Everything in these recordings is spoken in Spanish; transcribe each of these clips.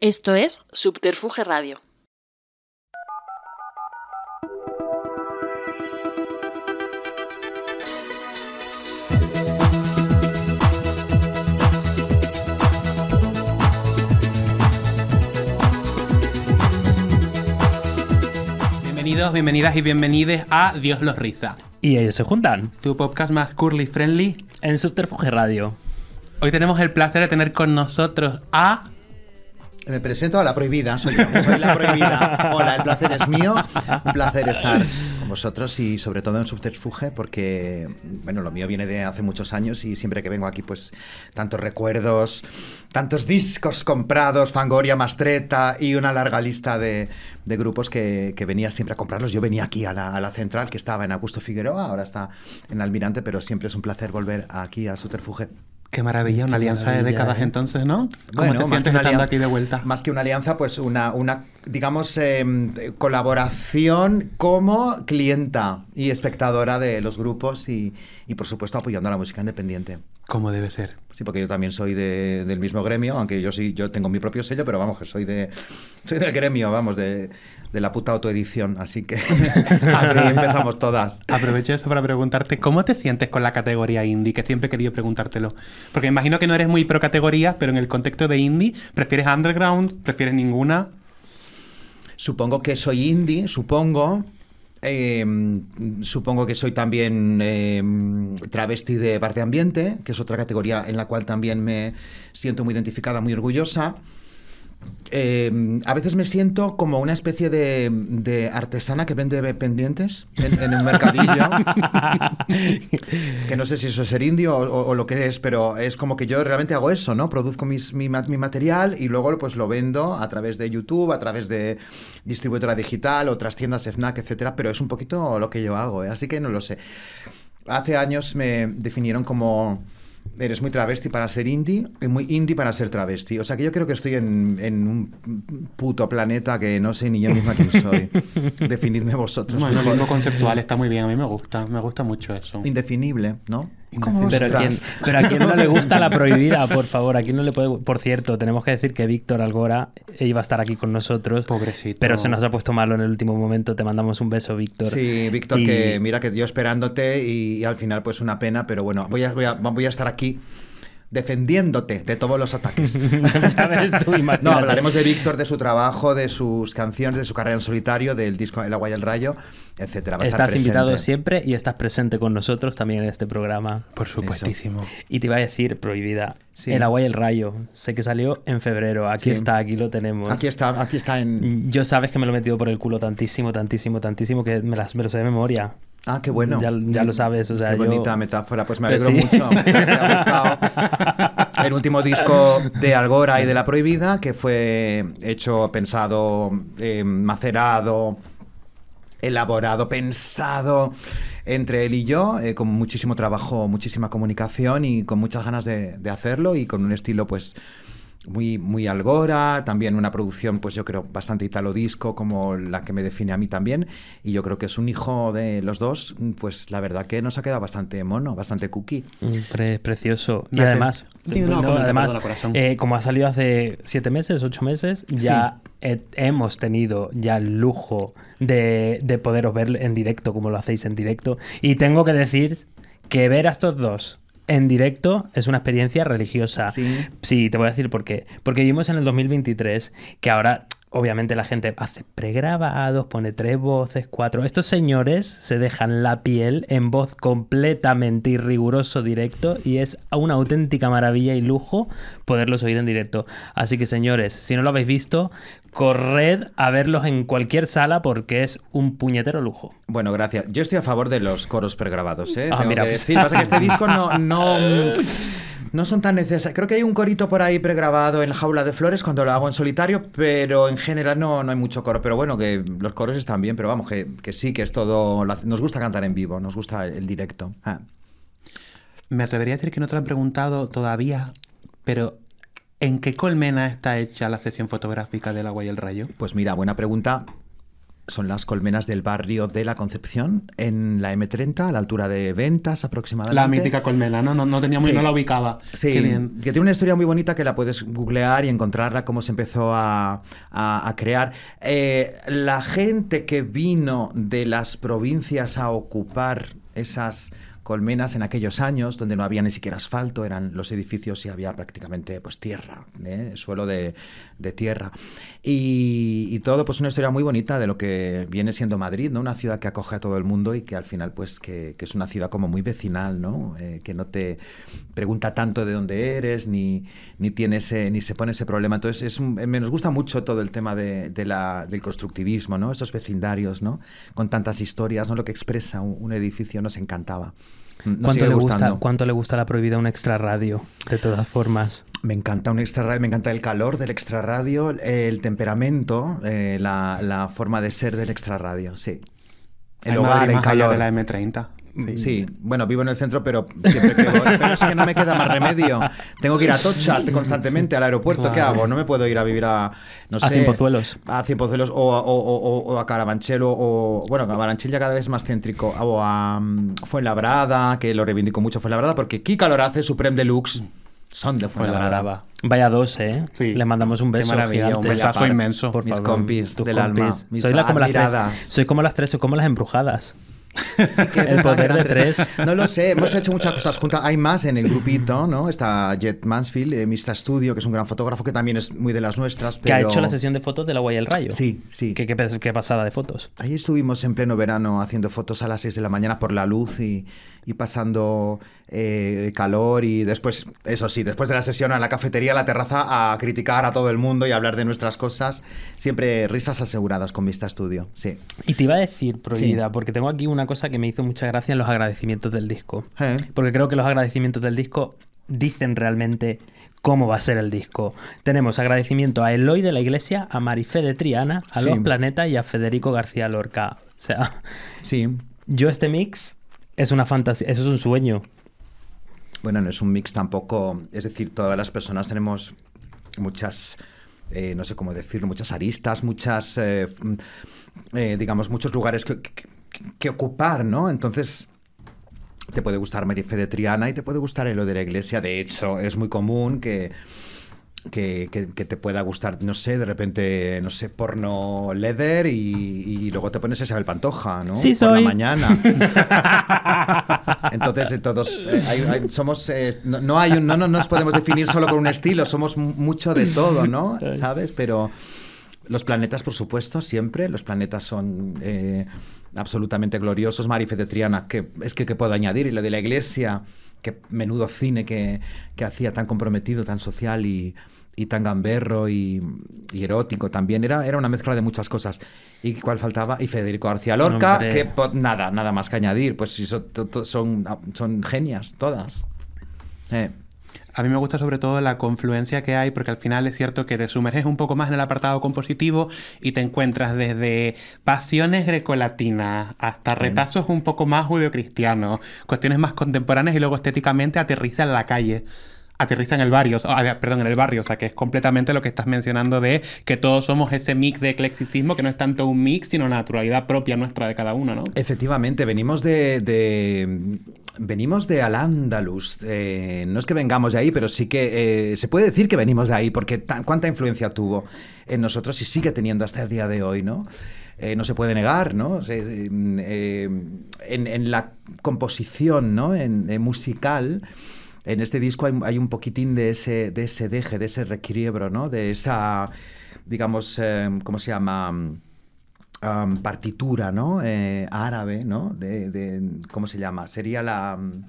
Esto es Subterfuge Radio. Bienvenidos, bienvenidas y bienvenides a Dios los Riza, Y ellos se juntan tu podcast más curly friendly. en Subterfuge Radio. Hoy tenemos el placer de tener con nosotros a Me presento a la prohibida, soy la prohibida. Hola, el placer es mío, un placer estar con vosotros y sobre todo en Subterfuge porque, bueno, lo mío viene de hace muchos años y siempre que vengo aquí, pues, tantos recuerdos, tantos discos comprados, Fangoria, Mastreta y una larga lista de, grupos que, que venía siempre a comprarlos. Yo venía aquí a la, a la central, que estaba en Augusto Figueroa, ahora está en Almirante, pero siempre es un placer volver aquí a Subterfuge. Qué maravilla, una Qué alianza de décadas ¿eh? entonces, ¿no? ¿Cómo Bueno, te más que una alianza- aquí de vuelta? Más que una alianza, pues una, una digamos, eh, colaboración como clienta y espectadora de los grupos y, y, por supuesto, apoyando a la música independiente. Como debe ser. Sí, porque yo también soy de- del mismo gremio, aunque yo sí, yo tengo mi propio sello, pero vamos, que soy de soy del gremio, vamos, de, de la puta autoedición, así que así empezamos todas. Aprovecho eso para preguntarte, ¿cómo te sientes con la categoría indie? Que siempre he querido preguntártelo. Porque imagino que no eres muy pro categorías, pero en el contexto de indie, ¿prefieres underground? ¿Prefieres ninguna? Supongo que soy indie, supongo. Eh, supongo que soy también eh, travesti de bar de ambiente, que es otra categoría en la cual también me siento muy identificada, muy orgullosa. Eh, a veces me siento como una especie de, de artesana que vende pendientes en, en un mercadillo. que no sé si eso es ser indio o, o- o lo que es, pero es como que yo realmente hago eso, ¿no? Produzco mis- mi, ma- mi material y luego pues lo vendo a través de YouTube, a través de distribuidora digital, otras tiendas FNAC, etcétera, pero es un poquito lo que yo hago, ¿eh? así que no lo sé. Hace años me definieron como eres muy travesti para ser indie y muy indie para ser travesti. O sea que yo creo que estoy en, en un puto planeta que no sé ni yo misma quién soy. Definidme vosotros. Bueno, favor. conceptual está muy bien, a mí me gusta, me gusta mucho eso. Indefinible, ¿no? Como Pero a, quién, vosotras. pero a quién no le gusta la prohibida, por favor, a quién no le puede... Por cierto, tenemos que decir que Víctor Algora iba a estar aquí con nosotros, Pobrecito. pero se nos ha puesto malo en el último momento. Te mandamos un beso, Víctor. Sí, Víctor, Y- que mira que yo esperándote y, y al final pues una pena, pero bueno, voy a, voy a, voy a estar aquí defendiéndote de todos los ataques. Ya ves tú. No, hablaremos de Víctor, de su trabajo, de sus canciones, de su carrera en solitario, del disco El agua y el rayo, etcétera. Va a estar Estás invitado siempre y estás presente con nosotros también en este programa. Por supuestísimo. Y te iba a decir, prohibida, Sí. El agua y el rayo. Sé que salió en febrero. Aquí Sí. está, aquí lo tenemos. Aquí está, aquí está en... Yo sabes que me lo he metido por el culo tantísimo, tantísimo, tantísimo que me, las, me lo sé de memoria. Ah, qué bueno. Ya- ya lo sabes, o sea, Qué yo- bonita metáfora, pues me Pues alegro sí. mucho. Me ha gustado. El último disco de Algora y de La Prohibida, que fue hecho, pensado, eh, macerado, elaborado, pensado entre él y yo, eh, con muchísimo trabajo, muchísima comunicación y con muchas ganas de, de hacerlo y con un estilo, pues muy, muy algora, también una producción, pues yo creo, bastante italo disco, como la que me define a mí también. Y yo creo que es un hijo de los dos, pues la verdad que nos ha quedado bastante mono, bastante cookie. Mm, pre- precioso. Y además, no, no, además eh, como ha salido hace siete meses, ocho meses, ya he- hemos tenido ya el lujo de, de poderos ver en directo, como lo hacéis en directo. Y tengo que decir que ver a estos dos en directo es una experiencia religiosa. Sí. Sí, te voy a decir por qué. Porque vimos en el 2023 que ahora, obviamente, la gente hace pregrabados, pone tres voces, cuatro. Estos señores se dejan la piel en voz completamente y riguroso directo y es una auténtica maravilla y lujo poderlos oír en directo. Así que, señores, si no lo habéis visto, corred a verlos en cualquier sala porque es un puñetero lujo. Bueno, gracias. Yo estoy a favor de los coros pregrabados, ¿eh? Ah, Tengo mira, que pues. decir. Pasa que este disco no, no, no son tan necesarios. Creo que hay un corito por ahí pregrabado en Jaula de Flores cuando lo hago en solitario, pero en general no, no hay mucho coro. Pero bueno, que los coros están bien, pero vamos, que, que sí, que es todo... Nos gusta cantar en vivo, nos gusta el directo. Ah. Me atrevería a decir que no te lo han preguntado todavía, pero ¿en qué colmena está hecha la sección fotográfica del agua y el rayo? Pues mira, buena pregunta. Son las colmenas del barrio de la Concepción, en la M30, a la altura de Ventas aproximadamente. La mítica colmena, ¿no? No, no tenía muy, Sí. no la ubicaba. Sí, Qué bien. que tiene una historia muy bonita que la puedes googlear y encontrarla, cómo se empezó a, a- a crear. Eh, la gente que vino de las provincias a ocupar esas colmenas en aquellos años, donde no había ni siquiera asfalto, eran los edificios y había prácticamente pues tierra, ¿eh? suelo de, de tierra. Y, y todo, pues una historia muy bonita de lo que viene siendo Madrid, ¿no? Una ciudad que acoge a todo el mundo y que al final, pues, que, que es una ciudad como muy vecinal, ¿no? Eh, que no te pregunta tanto de dónde eres, ni, ni tiene ese, ni se pone ese problema. Entonces, es un- me nos gusta mucho todo el tema de, de la, del constructivismo, ¿no? Estos vecindarios, ¿no? Con tantas historias, ¿no? Lo que expresa un, un edificio nos encantaba. Nos ¿Cuánto le, gusta. ¿Cuánto le gusta la prohibida un extra radio? De todas formas. Me encanta un extra radio, me encanta el calor del extra radio, el temperamento, eh, la, la forma de ser del extra radio, sí. El Hay hogar, Madrid el calor. de la M30. Sí. bueno, vivo en el centro, pero siempre que voy- Pero es que no me queda más remedio. Tengo que ir a Tocha constantemente al aeropuerto. ¿Qué hago? No me puedo ir a vivir a. No A sé, Cienpozuelos. A Cienpozuelos o, a- o, o- o- o a Carabanchel o, Bueno, Carabanchel ya cada vez es más céntrico. O a mm, Fuenlabrada, que lo reivindico mucho Fuenlabrada, porque Kika Lorace, Supreme Deluxe, son de Fuenlabrada. Vaya dos, ¿eh? Sí. Le mandamos un Qué beso. maravilla, gigante. un besazo inmenso. Por Mis favor, compis del alma, compis. mis soy, la como las tres, soy como las tres, soy como las embrujadas. Sí que El poder de tres. No lo sé, hemos hecho muchas cosas juntas. Hay más en el grupito, ¿no? Está Jet Mansfield, eh, Mista Studio, que es un gran fotógrafo que también es muy de las nuestras. Que ha pero- hecho la sesión de fotos del agua y el rayo. Sí, sí. Qué, qué, pe- qué pasada de fotos. Ahí estuvimos en pleno verano haciendo fotos a las 6 de la mañana por la luz y, y pasando eh, calor y después, eso sí, después de la sesión a la cafetería, a la terraza, a criticar a todo el mundo y a hablar de nuestras cosas. Siempre risas aseguradas con Vista Studio, sí. Y te iba a decir, prohibida, porque tengo aquí una cosa que me hizo mucha gracia en los agradecimientos del disco. Eh. Porque creo que los agradecimientos del disco dicen realmente cómo va a ser el disco. Tenemos agradecimiento a Eloy de la Iglesia, a Marifé de Triana, a Sí. Los Planeta y a Federico García Lorca. O sea, Sí. yo este mix es una fantasía, eso es un sueño. Bueno, no es un mix tampoco, es decir, todas las personas tenemos muchas, eh, no sé cómo decirlo, muchas aristas, muchas, eh, mm, eh, digamos, muchos lugares que, que- que ocupar, ¿no? Entonces, te puede gustar Marife de Triana y te puede gustar Elo de la Iglesia. De hecho, es muy común que, que, que- que te pueda gustar, no sé, de repente, no sé, porno leather y, y luego te pones Isabel Pantoja, ¿no? Sí, Por soy. la mañana. Entonces, eh, todos eh, hay- hay- somos. eh, no, no hay un- no, no nos podemos definir solo con un estilo, somos mu- mucho de todo, ¿no? ¿Sabes? Pero los planetas, por supuesto, siempre. Los planetas son eh, absolutamente gloriosos. Marife de Triana, que es que, ¿qué puedo añadir? Y lo de la iglesia, que menudo cine que, que hacía tan comprometido, tan social y, y tan gamberro y, y erótico también. Era, era una mezcla de muchas cosas. ¿Y cuál faltaba? Y Federico García Lorca, Hombre. que nada, nada más que añadir. Pues son genias todas. Eh, A mí me gusta sobre todo la confluencia que hay, porque al final es cierto que te sumerges un poco más en el apartado compositivo y te encuentras desde pasiones grecolatinas hasta retazos un poco más judeocristianos, cuestiones más contemporáneas y luego estéticamente aterriza en la calle. Aterriza en el barrio, ah, perdón, en el barrio, o sea que es completamente lo que estás mencionando de que todos somos ese mix de eclecticismo que no es tanto un mix, sino una naturalidad propia nuestra de cada uno, ¿no? Efectivamente, venimos de, venimos de Al-Ándalus. Eh, no es que vengamos de ahí, pero sí que eh, se puede decir que venimos de ahí, porque cuánta influencia tuvo en nosotros y sigue teniendo hasta el día de hoy, ¿no? Eh, no se puede negar, ¿no? En, la composición, ¿no? En musical. En este disco hay, hay un poquitín de ese, de ese deje, de ese requiebro, ¿no? De esa, digamos, eh, ¿cómo se llama? um, partitura, ¿no? Eh, árabe, ¿no? De, de- ¿Cómo se llama? Sería la... um,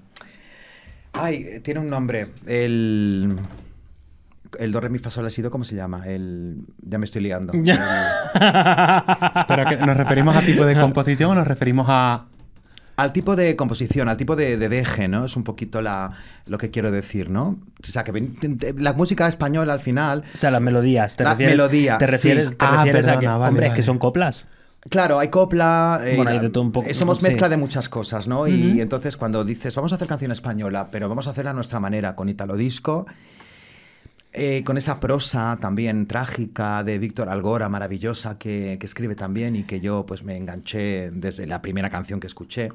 Ay, tiene un nombre. El... El do, re, mi, fa, sol, la, si, do, ¿cómo se llama? El... Ya me estoy liando. Pero que nos referimos a tipo de composición o nos referimos a Al tipo de composición, al tipo de, de deje, ¿no? Es un poquito la, lo que quiero decir, ¿no? O sea, que la música española al final... O sea, las melodías. ¿Te Las refieres, melodías, ¿Te sí. refieres, te Ah, refieres a que, perdona, vale, hombre, es que vale. son coplas? Claro, hay copla. eh, Bueno, hay de todo un poco, Somos sí. mezcla de muchas cosas, ¿no? Y entonces cuando dices, vamos a hacer canción española, pero vamos a hacerla a nuestra manera, con Italo Disco, eh, con esa prosa también trágica de Víctor Algora, maravillosa, que, que escribe también y que yo pues me enganché desde la primera canción que escuché.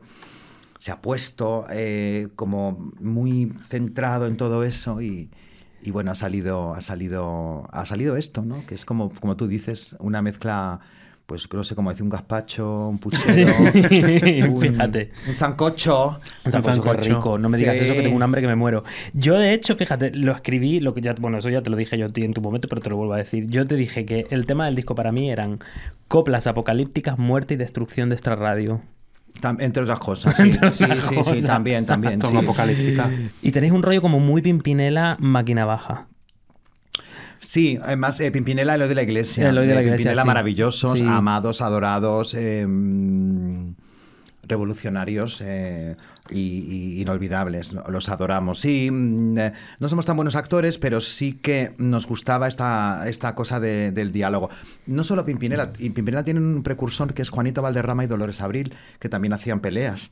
Se ha puesto eh, como muy centrado en todo eso y, y bueno, ha salido, ha salido, ha salido esto, ¿no? Que es como, como tú dices, una mezcla pues no sé cómo decir, un gazpacho, un puchero, un, Fíjate. un sancocho. Un sancocho, rico. No me digas Sí. eso que tengo un hambre que me muero. Yo, de hecho, fíjate, lo escribí, lo que ya, bueno, eso ya te lo dije yo a ti en tu momento, pero te lo vuelvo a decir. Yo te dije que el tema del disco para mí eran coplas apocalípticas, muerte y destrucción de esta radio. Tam- entre otras cosas, sí. Entre sí, sí, sí, también, también. Sí. apocalíptica. Y tenéis un rollo como muy pimpinela, máquina baja. Sí, además eh, Pimpinela, Eloy de la Iglesia. De la Eh, Iglesia, Pimpinela sí. maravillosos, Sí. amados, adorados, eh, mm, revolucionarios eh, y, y inolvidables. ¿no? Los adoramos. Sí, mm, eh, no somos tan buenos actores, pero sí que nos gustaba esta, esta cosa de- del diálogo. No solo Pimpinela, y Pimpinela tiene un precursor que es Juanito Valderrama y Dolores Abril, que también hacían peleas.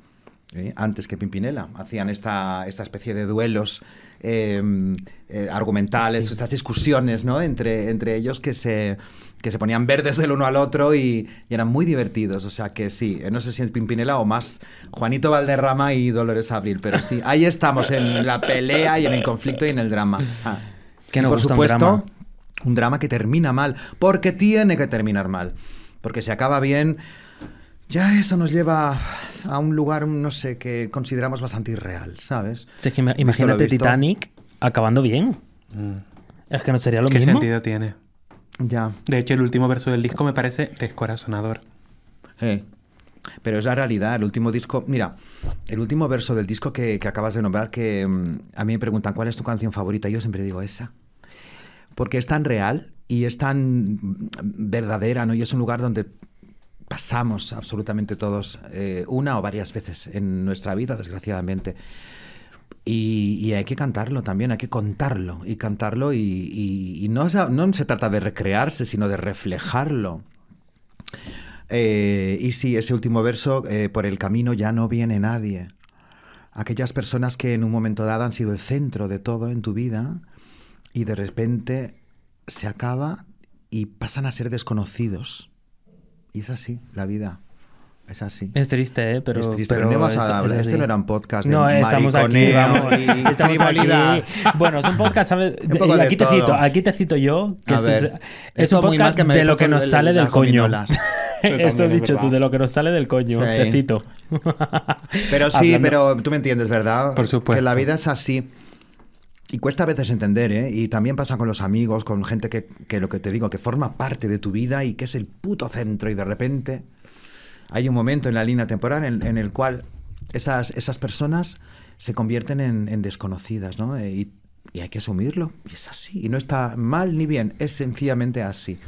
¿eh? antes que Pimpinela. Hacían esta, esta especie de duelos eh, eh, argumentales, estas discusiones ¿no? entre, entre ellos que se, que se ponían verdes el uno al otro y, y eran muy divertidos. O sea que sí, eh, no sé si es Pimpinela o más Juanito Valderrama y Dolores Abril, pero sí, ahí estamos en la pelea y en el conflicto y en el drama. Ah. Que Y nos por gusta un supuesto, drama. un drama que termina mal, porque tiene que terminar mal. Porque si acaba bien, ya eso nos lleva a un lugar, no sé, que consideramos bastante irreal, ¿sabes? Es que imagínate. Titanic acabando bien. Mm. Es que no sería lo ¿Qué mismo. sentido tiene? Ya. De hecho, el último verso del disco me parece descorazonador. Eh. Pero es la realidad, el último disco, mira, el último verso del disco que, que acabas de nombrar, que mm, a mí me preguntan cuál es tu canción favorita, yo siempre digo esa. Porque es tan real y es tan mm, verdadera, ¿no? Y es un lugar donde pasamos absolutamente todos eh, una o varias veces en nuestra vida, desgraciadamente. Y, hay que cantarlo también, hay que contarlo y cantarlo y, y- y no, se- no se trata de recrearse, sino de reflejarlo. Eh, y sí, ese último verso, eh, por el camino ya no viene nadie. Aquellas personas que en un momento dado han sido el centro de todo en tu vida y de repente se acaba y pasan a ser desconocidos. Y es así, la vida. Es así. Es triste, ¿eh? Pero, es triste, pero, no es- a es. Este no era un podcast de No, estamos aquí, vamos. y Estamos frivolidad. aquí. Bueno, es un podcast, ¿sabes? Un poco y de aquí te todo. cito, aquí te cito yo, que A es, ver, es esto un podcast que de lo que nos el- sale del coño. Eso he dicho tú, de lo que nos sale del coño, Sí. te cito. Pero sí, pero tú me entiendes, ¿verdad? Por supuesto. Que la vida es así. Y cuesta a veces entender, ¿eh? Y también pasa con los amigos, con gente que, que lo que te digo, que forma parte de tu vida y que es el puto centro y de repente hay un momento en la línea temporal en, en el cual esas, esas personas se convierten en, en desconocidas, ¿no? Eh, Y, y hay que asumirlo. Y es así. Y no está mal ni bien, es sencillamente así.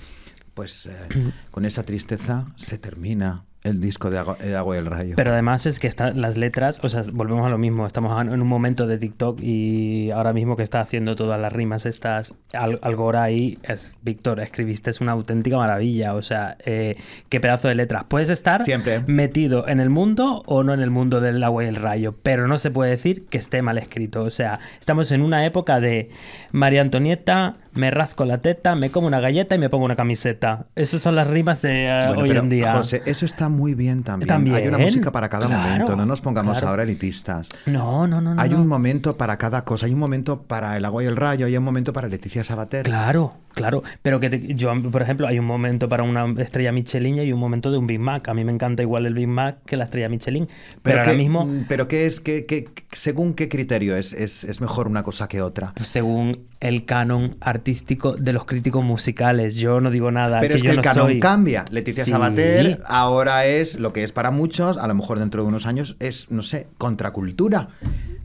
Pues eh, con esa tristeza se termina el disco de Agua, Agua y el Rayo. Pero además es que está, las letras, o sea, volvemos a lo mismo, estamos en un momento de TikTok y ahora mismo que está haciendo todas las rimas estas, Al- Algora ahí, es, Víctor, escribiste, es una auténtica maravilla, o sea, eh, qué pedazo de letras. Puedes estar Siempre. metido en el mundo o no en el mundo del agua y el rayo, pero no se puede decir que esté mal escrito, o sea, estamos en una época de María Antonieta, me rasco la teta, me como una galleta y me pongo una camiseta. Esas son las rimas de eh, Bueno, hoy pero, en día. José, eso está muy bien también. También, Hay una música para cada claro, momento. No nos pongamos claro. ahora elitistas. No, no, no, hay no. un momento para cada cosa. Hay un momento para el agua y el rayo. Hay un momento para Leticia Sabater. Claro, claro. Pero que te- yo, por ejemplo, hay un momento para una estrella Michelin y hay un momento de un Big Mac. A mí me encanta igual el Big Mac que la estrella Michelin. Pero, ahora qué, mismo, mm, pero qué es, qué, qué- según qué criterio es, es, es mejor una cosa que otra. pues, según el canon artístico de los críticos musicales, yo no digo nada. Pero es que yo el no canon soy- cambia. Leticia Sí. Sabater ahora es lo que es para muchos, a lo mejor dentro de unos años es, no sé, contracultura.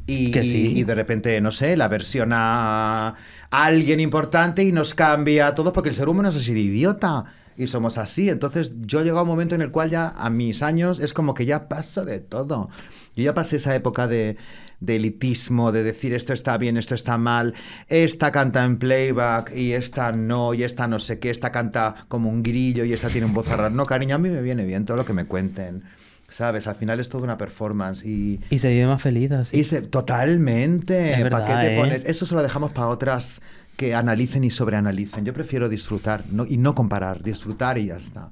Y, Que sí. y- de repente, no sé, la versión a alguien importante y nos cambia todo porque el ser humano es así de idiota. Y somos así. Entonces yo llego a un momento en el cual ya a mis años es como que ya paso de todo. Yo ya pasé esa época de, de elitismo, de decir esto está bien, esto está mal, esta canta en playback y esta no, y esta no sé qué, esta canta como un grillo y esta tiene un voz rara. No, cariño, a mí me viene bien todo lo que me cuenten. ¿Sabes? Al final es toda una performance y... Y se vive más feliz así. y se- totalmente. ¿Para qué te ¿eh? pones? Eso se lo dejamos para otras que analicen y sobreanalicen. Yo prefiero disfrutar no- y no comparar, disfrutar y ya está.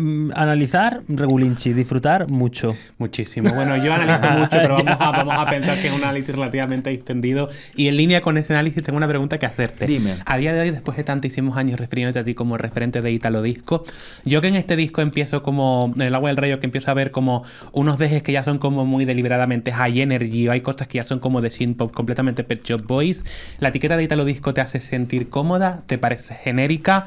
Mm, Analizar, regulinchi. Disfrutar, mucho. Muchísimo. Bueno, yo analizo mucho, pero vamos a, vamos a pensar que es un análisis relativamente extendido. Y en línea con ese análisis tengo una pregunta que hacerte. Dime. A día de hoy, después de tantísimos años refiriéndote a ti como referente de Italo Disco, yo que en este disco empiezo como, en el agua del rayo, que empiezo a ver como unos dejes que ya son como muy deliberadamente high energy, o hay cosas que ya son como de synth pop, completamente Pet Shop Boys. ¿La etiqueta de Italo Disco te hace sentir cómoda? ¿Te parece genérica?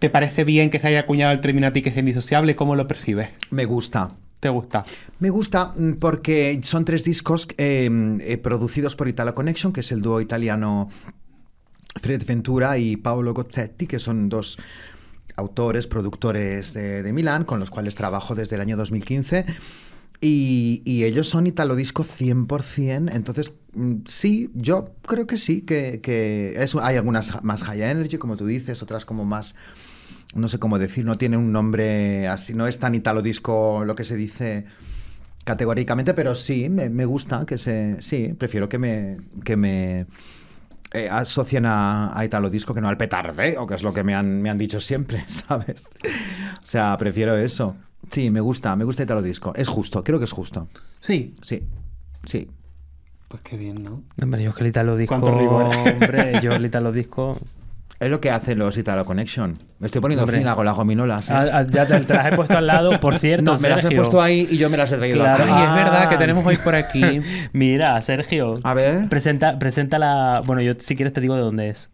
¿Te parece bien que se haya acuñado el término a ti que es indisociable? ¿Cómo lo percibes? Me gusta. ¿Te gusta? Me gusta mm, porque son tres discos eh, eh, producidos por Italo Connection, que es el dúo italiano Fred Ventura y Paolo Gozzetti, que son dos autores, productores de, de Milán, con los cuales trabajo desde el año 2015. Y, y ellos son Italo Disco 100%, entonces mm, sí, yo creo que sí, que, que es- hay algunas más high energy, como tú dices, otras como más, no sé cómo decir, no tiene un nombre así, no es tan Italo Disco lo que se dice categóricamente, pero sí, me, me gusta que se, sí, prefiero que me, que me eh, asocien a, a Italo Disco que no al petardeo, que es lo que me han, me han dicho siempre, ¿sabes? O sea, prefiero eso. Sí, me gusta, me gusta Italo Disco. Es justo, creo que es justo. Sí. Sí, sí. Pues qué bien, ¿no? Hombre, yo es que el Italo Disco... Cuánto rigor. Hombre, yo el Italo Disco... Es lo que hacen los Italo Connection. Me estoy poniendo Hombre. fina con las gominolas. ¿eh? Ah, ah, ya te, te las he puesto al lado, por cierto, no, me las he Sergio. puesto ahí y yo me las he traído Claro. acá. Ay, es verdad Ah. que tenemos hoy por aquí. Mira, Sergio. A ver. Presenta, presenta la... Bueno, yo si quieres te digo de dónde es.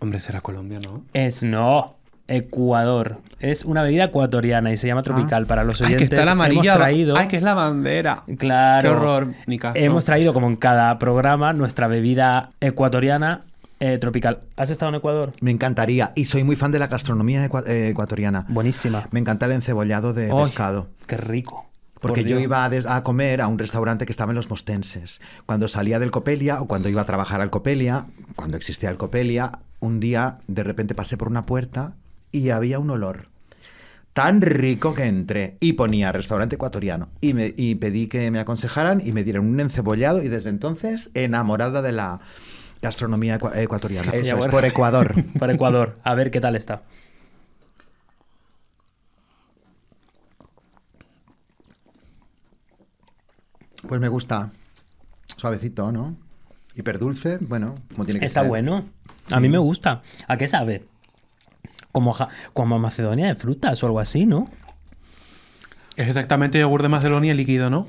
Hombre, será Colombia, ¿no? Es no. Ecuador. Es una bebida ecuatoriana y se llama tropical. Para los Ay, oyentes que está la amarilla. hemos traído... Ay, que es la bandera. Claro. Qué horror, ni caso. Hemos traído, como en cada programa, nuestra bebida ecuatoriana eh, tropical. ¿Has estado en Ecuador? Me encantaría. Y soy muy fan de la gastronomía eh, ecuatoriana. Buenísima. Me encanta el encebollado de Ay, pescado. Qué rico. Porque Por yo Dios. iba a, des- a comer a un restaurante que estaba en Los Mostenses. Cuando salía del Copelia o cuando iba a trabajar al Copelia, cuando existía el Copelia, un día de repente pasé por una puerta y había un olor tan rico que entré y ponía restaurante ecuatoriano y, me, y pedí que me aconsejaran y me dieron un encebollado y desde entonces enamorada de la gastronomía ecua- ecuatoriana. Eso es por Ecuador. Por Ecuador. A ver qué tal está. Pues me gusta. Suavecito, ¿no? Hiperdulce, bueno, como tiene que Está ser. bueno. A mí me gusta. ¿A qué sabe? Como, ja- como a Macedonia de frutas o algo así, ¿no? Es exactamente yogur de Macedonia líquido, ¿no?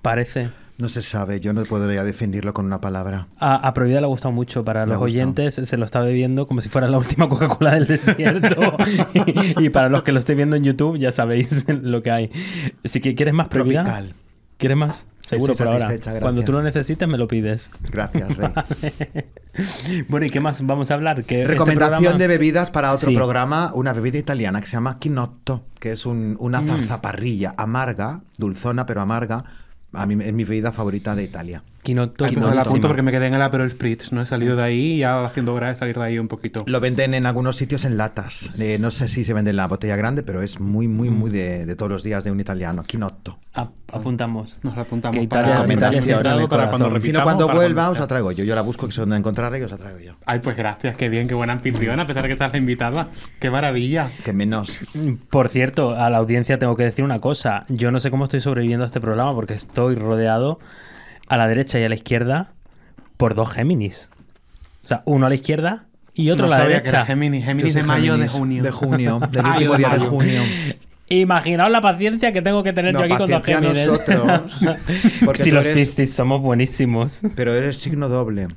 Parece. No se sabe, yo no podría definirlo con una palabra. A, a Prohibida le ha gustado mucho. Para Le los oyentes se lo está bebiendo como si fuera la última Coca-Cola del desierto. y, y para los que lo estéis viendo en YouTube ya sabéis lo que hay. Si que- quieres más Prohibida, Tropical. ¿quieres más? Seguro Estoy por ahora. Cuando tú lo necesites me lo pides. Gracias, Rey. bueno, ¿y qué más vamos a hablar? Que este Recomendación programa- de bebidas para otro Sí. programa, una bebida italiana que se llama quinotto, que es un- una Mm. zarzaparrilla amarga, dulzona pero amarga. A mí es mi bebida favorita de Italia. Quinotto. Ay, pues buenísima. la apunto porque me quedé en el Aperol Spritz, ¿no? He salido de ahí y ya haciendo hora de salir de ahí un poquito. Lo venden en algunos sitios en latas. Eh, no sé si se vende en la botella grande, pero es muy, muy, muy de, de todos los días de un italiano. Quinotto. A- apuntamos. Nos la apuntamos Que para, Italia- para, Italia para, cuando. Si no, cuando vuelva cuando os la traigo yo. Yo la busco que sé dónde encontrarla y os la traigo yo. Ay, pues gracias, qué bien, qué buena anfitriona, a pesar de que estás la invitada. Qué maravilla. Que menos. Por cierto, a la audiencia tengo que decir una cosa. Yo no sé cómo estoy sobreviviendo a este programa porque estoy rodeado a la derecha y a la izquierda por dos Géminis. O sea, uno a la izquierda y otro No a la sabía que era derecha. Géminis, Géminis de mayo o de Géminis, junio. De junio, del último día de junio. Imaginaos la paciencia que tengo que tener No, yo aquí con dos Géminis. nosotros, porque si los eres- Piscis somos buenísimos. Pero eres signo doble.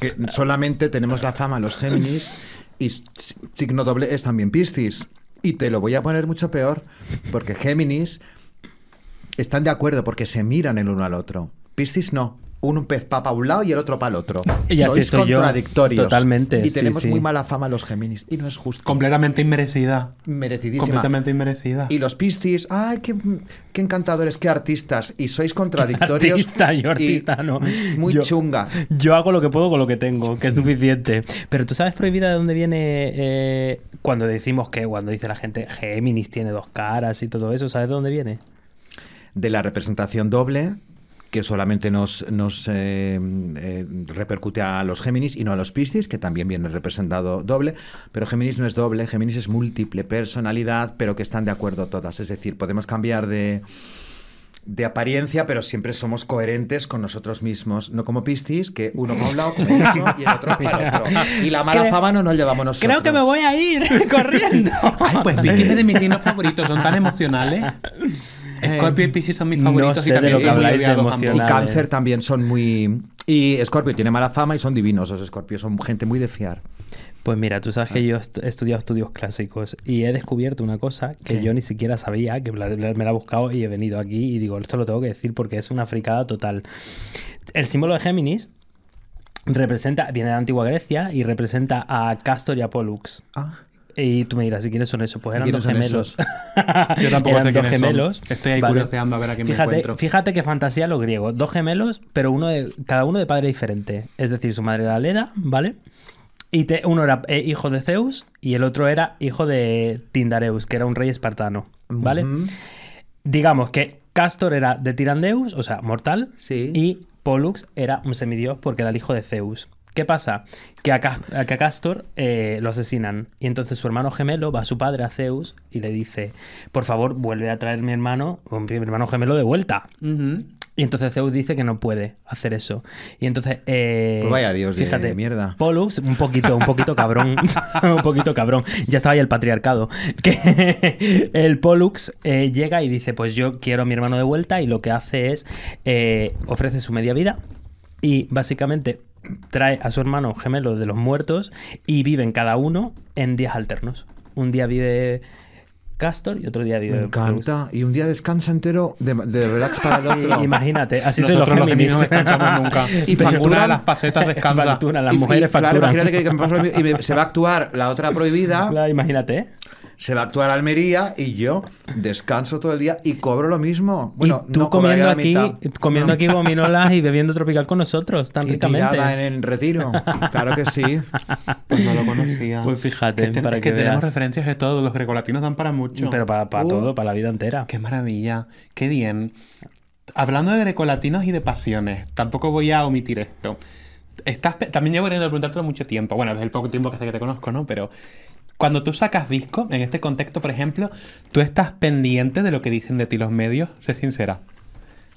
Que solamente tenemos la fama los Géminis y signo doble es también Piscis. Y te lo voy a poner mucho peor porque Géminis están de acuerdo porque se miran el uno al otro. Piscis no. Un pez va para un lado y el otro para el otro. Y así Sois yo, contradictorios. totalmente, Y tenemos sí. muy mala fama los Géminis. Y no es justo. Completamente inmerecida. Merecidísima. Completamente inmerecida. Y los Piscis, ¡ay, qué, qué encantadores, qué artistas! Y sois contradictorios. Artista, yo y artista no. Muy Yo- chungas. Yo hago lo que puedo con lo que tengo, que es suficiente. Pero tú sabes, prohibida, de dónde viene eh, cuando decimos que, cuando dice la gente Géminis tiene dos caras y todo eso, ¿sabes de dónde viene? De la representación doble que solamente nos, nos eh, eh, repercute a los Géminis y no a los Piscis, que también viene representado doble, pero Géminis no es doble, Géminis es múltiple personalidad, pero que están de acuerdo todas, es decir, podemos cambiar de, de apariencia, pero siempre somos coherentes con nosotros mismos, no como Piscis, que uno para un lado como eso y el otro para el otro. Y la mala Creo- fama no nos llevamos nosotros. Creo que me voy a ir corriendo. Ay, pues Piscis es de mis signos favoritos, son tan emocionales. Scorpio y Piscis son mis No favoritos sé y de también lo que habláis de. Y emocionales. Cáncer también son muy... Y Scorpio tiene mala fama y son divinos los Scorpios, son gente muy de fiar. Pues mira, tú sabes que yo est- he estudiado estudios clásicos y he descubierto una cosa que ¿Qué? yo ni siquiera sabía, que me la he buscado y he venido aquí y digo, esto lo tengo que decir porque es una fricada total. El símbolo de Géminis representa, viene de la antigua Grecia y representa a Castor y a Pollux. Ah, Y tú me dirás, ¿y quiénes son esos? Pues ¿Y eran dos gemelos. Yo tampoco Eran sé dos son. gemelos. Estoy ahí curioseando a ver a quién me fíjate, encuentro. Fíjate qué fantasía los griegos. Dos gemelos, pero uno de, cada uno de padre diferente. Es decir, su madre era Leda, ¿vale? Y te- uno era eh, hijo de Zeus y el otro era hijo de Tindareus, que era un rey espartano, ¿vale? Digamos que Castor era de Tirandeus, o sea, mortal, Sí. y Pollux era un semidios porque era el hijo de Zeus. ¿Qué pasa? Que a, Ca- que a Castor eh, lo asesinan y entonces su hermano gemelo va a su padre, a Zeus, y le dice, por favor, vuelve a traer mi hermano, mi hermano gemelo de vuelta. Y entonces Zeus dice que no puede hacer eso. Y entonces. eh, Pues vaya Dios de fíjate, mierda. Pollux, un poquito, un poquito cabrón. un poquito cabrón. Ya estaba ahí el patriarcado. Que el Pollux eh, llega y dice: Pues yo quiero a mi hermano de vuelta. Y lo que hace es. eh, ofrece su media vida. Y básicamente trae a su hermano gemelo de los muertos. Y viven cada uno en días alternos. Un día vive Castor y otro día vive Me encanta. Y un día descansa entero de, de relax para el Sí, otro. imagínate, así soy los Géminis. No descansamos nunca. Y facturan- de las facetas descansa. Facturan, las Y- y, mujeres claro, facturan. imagínate que, que me pasa lo mismo, y me- se va a actuar la otra prohibida, Claro, imagínate. Se va a actuar Almería y yo descanso todo el día y cobro lo mismo. Bueno, y tú no comiendo la aquí, mitad. comiendo No. aquí gominolas y bebiendo tropical con nosotros, tan y ricamente. tirada en el retiro. Claro que sí. Pues no lo conocía. Pues fíjate, Que ten- para es que que tenemos veas. referencias de todo. Los grecolatinos dan para mucho. Pero para, Uh. todo, para la vida entera. Qué maravilla, qué bien. Hablando de grecolatinos y de pasiones, tampoco voy a omitir esto. Estás, también llevo queriendo preguntártelo mucho tiempo. Bueno, desde el poco tiempo que sé que te conozco, ¿no? Pero cuando tú sacas disco, en este contexto, por ejemplo, ¿tú estás pendiente de lo que dicen de ti los medios? Sé sincera.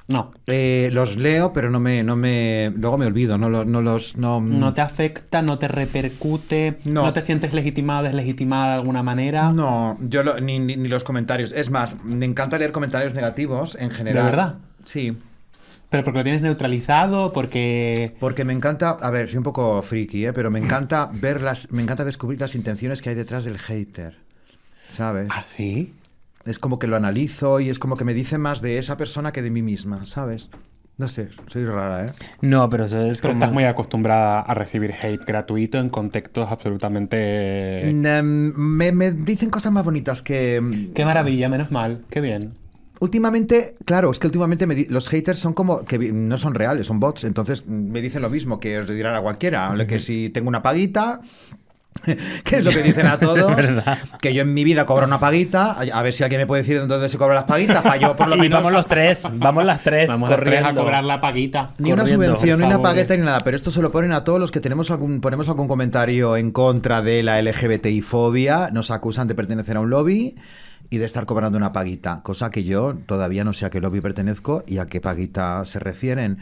No. Eh, los leo, pero no me, no me, luego me olvido, no, lo- no los, no, ¿No te afecta, no te repercute? No. te sientes legitimado, deslegitimada de alguna manera? No, yo lo- ni, ni- ni los comentarios. Es más, me encanta leer comentarios negativos en general. verdad? Sí. ¿Pero porque lo tienes neutralizado? ¿Porque...? Porque me encanta, a ver, soy un poco friki, ¿eh? pero me encanta ver las, me encanta descubrir las intenciones que hay detrás del hater. ¿Sabes? ¿Ah, sí? Es como que lo analizo y es como que me dice más de esa persona que de mí misma, ¿sabes? No sé, soy rara, ¿eh? No, pero eso es Pero como... estás muy acostumbrada a recibir hate gratuito en contextos absolutamente... Mm, me, me dicen cosas más bonitas que... Qué maravilla, menos mal, qué bien. Últimamente, claro, es que últimamente me di- los haters son como que vi- no son reales, son bots, entonces mm, me dicen lo mismo que os dirán a cualquiera, que si tengo una paguita, que es lo que dicen a todos, verdad. que yo en mi vida cobro una paguita, a ver si alguien me puede decir de dónde se cobran las paguitas, para yo por lo y menos... vamos los tres, vamos las tres Vamos a, tres a corriendo. cobrar la paguita. Ni una corriendo, subvención, ni por una favor. pagueta, ni nada. Pero esto se lo ponen a todos los que tenemos algún, ponemos algún comentario en contra de la LGBTI-fobia. Nos acusan de pertenecer a un lobby y de estar cobrando una paguita. Cosa que yo todavía no sé a qué lobby pertenezco y a qué paguita se refieren.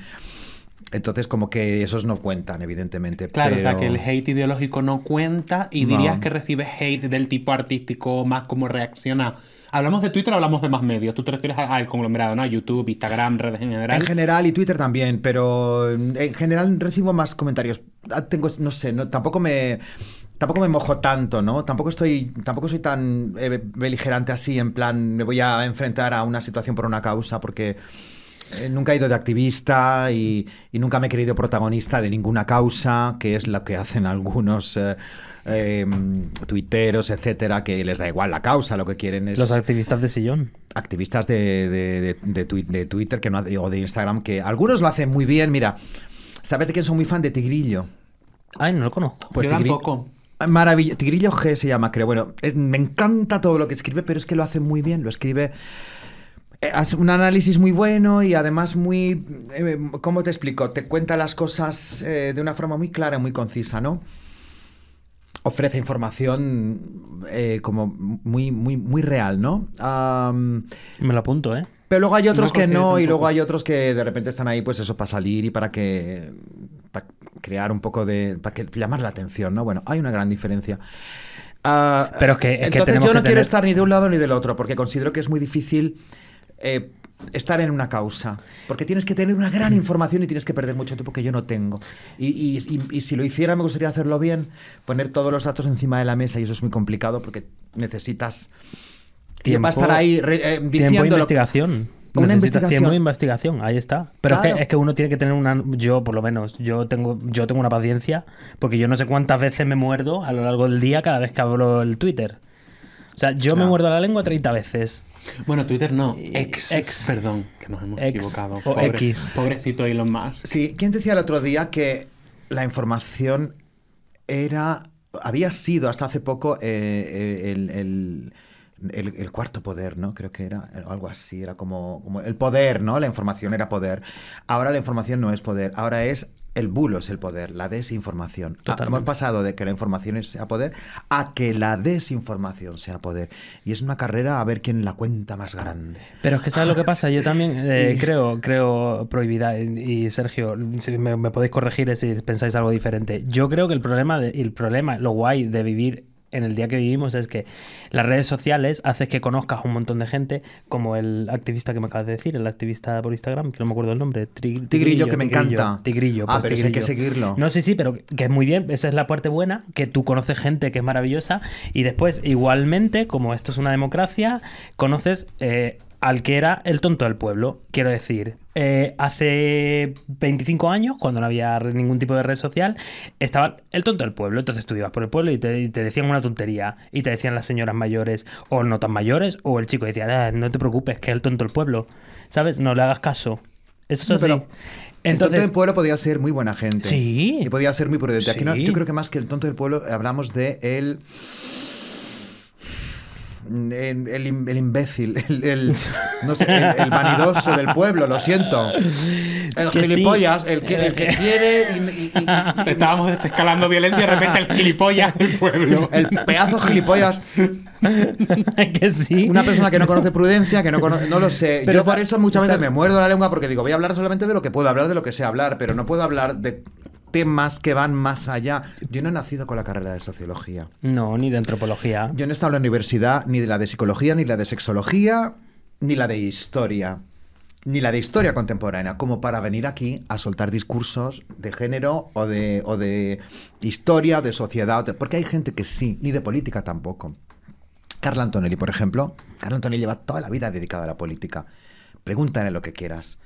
Entonces, como que esos no cuentan, evidentemente. Claro, o sea pero- que el hate ideológico no cuenta y No. dirías que recibes hate del tipo artístico más como reacciona. ¿Hablamos de Twitter hablamos de más medios? Tú te refieres a- al conglomerado, ¿no? YouTube, Instagram, redes en general. En general y Twitter también, pero en general recibo más comentarios. Ah, Tengo, no sé, no, tampoco me tampoco me mojo tanto, ¿no? Tampoco estoy tampoco soy tan eh, beligerante así en plan me voy a enfrentar a una situación por una causa porque eh, nunca he ido de activista y, y nunca me he querido protagonista de ninguna causa, que es lo que hacen algunos eh, eh, tuiteros, etcétera, que les da igual la causa, lo que quieren es Los activistas de sillón. activistas de, de, de- de tui- de Twitter que no, o de Instagram que algunos lo hacen muy bien. Mira, ¿sabes de quién soy muy fan? De Tigrillo. Ay, no lo conozco. Pues Yo Tigri- tampoco. Maravilloso. Tigrillo G se llama, creo. Bueno, me encanta todo lo que escribe, pero es que lo hace muy bien. Lo escribe eh, hace un análisis muy bueno y además muy, eh, ¿cómo te explico? Te cuenta las cosas eh, de una forma muy clara, muy concisa, ¿no? Ofrece información eh, como muy, muy, muy real, ¿no? Me lo apunto, ¿eh? pero luego hay otros No que no, y luego hay otros que de repente están ahí, pues eso, para salir y para que. Para crear un poco de. para que, llamar la atención, ¿no? Bueno, hay una gran diferencia. Ah, Pero es que- es que entonces tenemos yo no que quiero tener- estar ni de un lado ni del otro, porque considero que es muy difícil eh, estar en una causa. Porque tienes que tener una gran información y tienes que perder mucho tiempo que yo no tengo. Y, y- y- y si lo hiciera, me gustaría hacerlo bien, poner todos los datos encima de la mesa, y eso es muy complicado porque necesitas. Tiempo- va a estar ahí eh, Tiempo diciendo de lo- investigación. Una investigación. Tiempo de investigación, ahí está. Pero es, que, es que uno tiene que tener una... Yo, por lo menos, yo tengo, yo tengo una paciencia porque yo no sé cuántas veces me muerdo a lo largo del día cada vez que abro el Twitter. O sea, yo me Ah. muerdo la lengua 30 veces. Bueno, Twitter no. Ex. ex. Perdón, que nos hemos Ex. equivocado. O Pobre- X. Pobrecito Elon Musk. Sí, ¿quién decía el otro día que la información era, había sido hasta hace poco eh, eh, el, el- el- el cuarto poder, ¿no? Creo que era algo así, era como, como el poder, ¿no? La información era poder. Ahora la información no es poder, ahora es el bulo es el poder, la desinformación. Ah, Totalmente. hemos pasado de que la información sea poder a que la desinformación sea poder. Y es una carrera a ver quién la cuenta más grande. Pero es que ¿sabes lo que pasa? Yo también eh, creo, creo prohibida. Y y Sergio, si me, me podéis corregir si pensáis algo diferente. Yo creo que el problema, de- el problema, lo guay de vivir en el día que vivimos es que las redes sociales hacen que conozcas a un montón de gente, como el activista que me acabas de decir, el activista por Instagram, que no me acuerdo el nombre. Tri- Tigrillo, que me encanta. Tigrillo. Ah, pues pero ese hay que Tigrillo. seguirlo. No, sí, sí, pero que es muy bien. Esa es la parte buena, que tú conoces gente que es maravillosa. Y después, igualmente, como esto es una democracia, conoces eh, al que era el tonto del pueblo. Quiero decir, eh, hace 25 años, cuando no había ningún tipo de red social, estaba el tonto del pueblo. Entonces tú ibas por el pueblo y te, y te decían una tontería. Y te decían las señoras mayores, o no tan mayores, o el chico decía, "Ah, no te preocupes, que es el tonto del pueblo. ¿Sabes? No le hagas caso. Eso es No, así. pero el tonto Entonces, del pueblo podía ser muy buena gente. Sí. Y podía ser muy prudente. Aquí no- Sí. yo creo que más que el tonto del pueblo hablamos de el. El, el im- el imbécil, el, el- no sé, el, el vanidoso del pueblo, lo siento. El Que sí. gilipollas, el que, el que quiere y, y- y- y- Estábamos escalando violencia y de repente el gilipollas del pueblo. el pedazo gilipollas, que sí. una persona que no conoce prudencia, que no conoce, no lo sé. Pero Yo por eso muchas veces me muerdo la lengua porque digo, voy a hablar solamente de lo que puedo hablar, de lo que sé hablar, pero no puedo hablar de temas que van más allá. Yo no he nacido con la carrera de sociología. No, ni de antropología. Yo no he estado en la universidad ni de la de psicología, ni la de sexología, ni la de historia, ni la de historia contemporánea, como para venir aquí a soltar discursos de género o de, o de historia, de sociedad, porque hay gente que sí, ni de política tampoco. Carla Antonelli, por ejemplo. Carla Antonelli lleva toda la vida dedicada a la política. Pregúntale lo que quieras.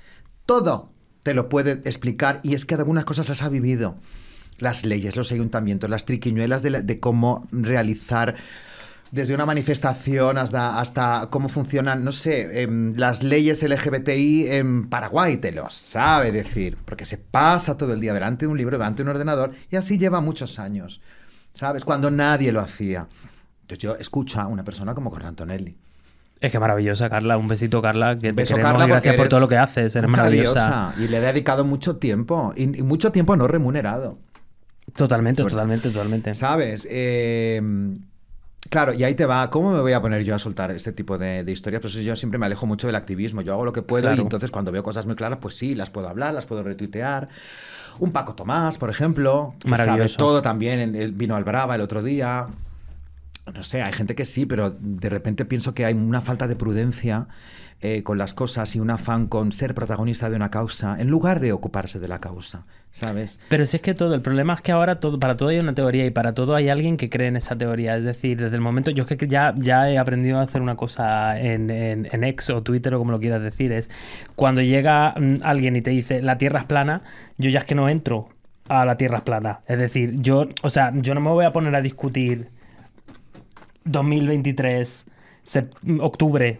Todo te lo puede explicar y es que algunas cosas las ha vivido. Las leyes, los ayuntamientos, las triquiñuelas de, cómo realizar desde una manifestación hasta, cómo funcionan, no sé, em, las leyes LGBTI en Paraguay, te lo sabe decir, porque se pasa todo el día delante de un libro, delante de un ordenador, y así lleva muchos años, ¿sabes? Cuando nadie lo hacía. Entonces yo escucho a una persona como Carla Antonelli. Es que maravillosa, Carla. Un besito, Carla. Que te Beso, queremos Carla, y gracias porque por todo lo que haces. Eres maravillosa. maravillosa. Y le he dedicado mucho tiempo, y, y mucho tiempo no remunerado. Totalmente, Sobre- totalmente, totalmente. ¿Sabes? Eh, claro, y ahí te va. ¿Cómo me voy a poner yo a soltar este tipo de, de historias? Pues yo siempre me alejo mucho del activismo. Yo hago lo que puedo Claro. y entonces cuando veo cosas muy claras, pues sí, las puedo hablar, las puedo retuitear. Un Paco Tomás, por ejemplo, que sabe todo también. Él vino al Brava el otro día. No sé, hay gente que sí, pero de repente pienso que hay una falta de prudencia eh, con las cosas y un afán con ser protagonista de una causa en lugar de ocuparse de la causa, ¿sabes? Pero si es que todo, el problema es que ahora todo, para todo hay una teoría y para todo hay alguien que cree en esa teoría. Es decir, desde el momento, yo es que ya, ya he aprendido a hacer una cosa en, en, en X o Twitter o como lo quieras decir, es cuando llega mm, alguien y te dice la Tierra es plana, yo ya es que no entro a la Tierra es plana. Es decir, yo, o sea, yo no me voy a poner a discutir 2023, sep- octubre,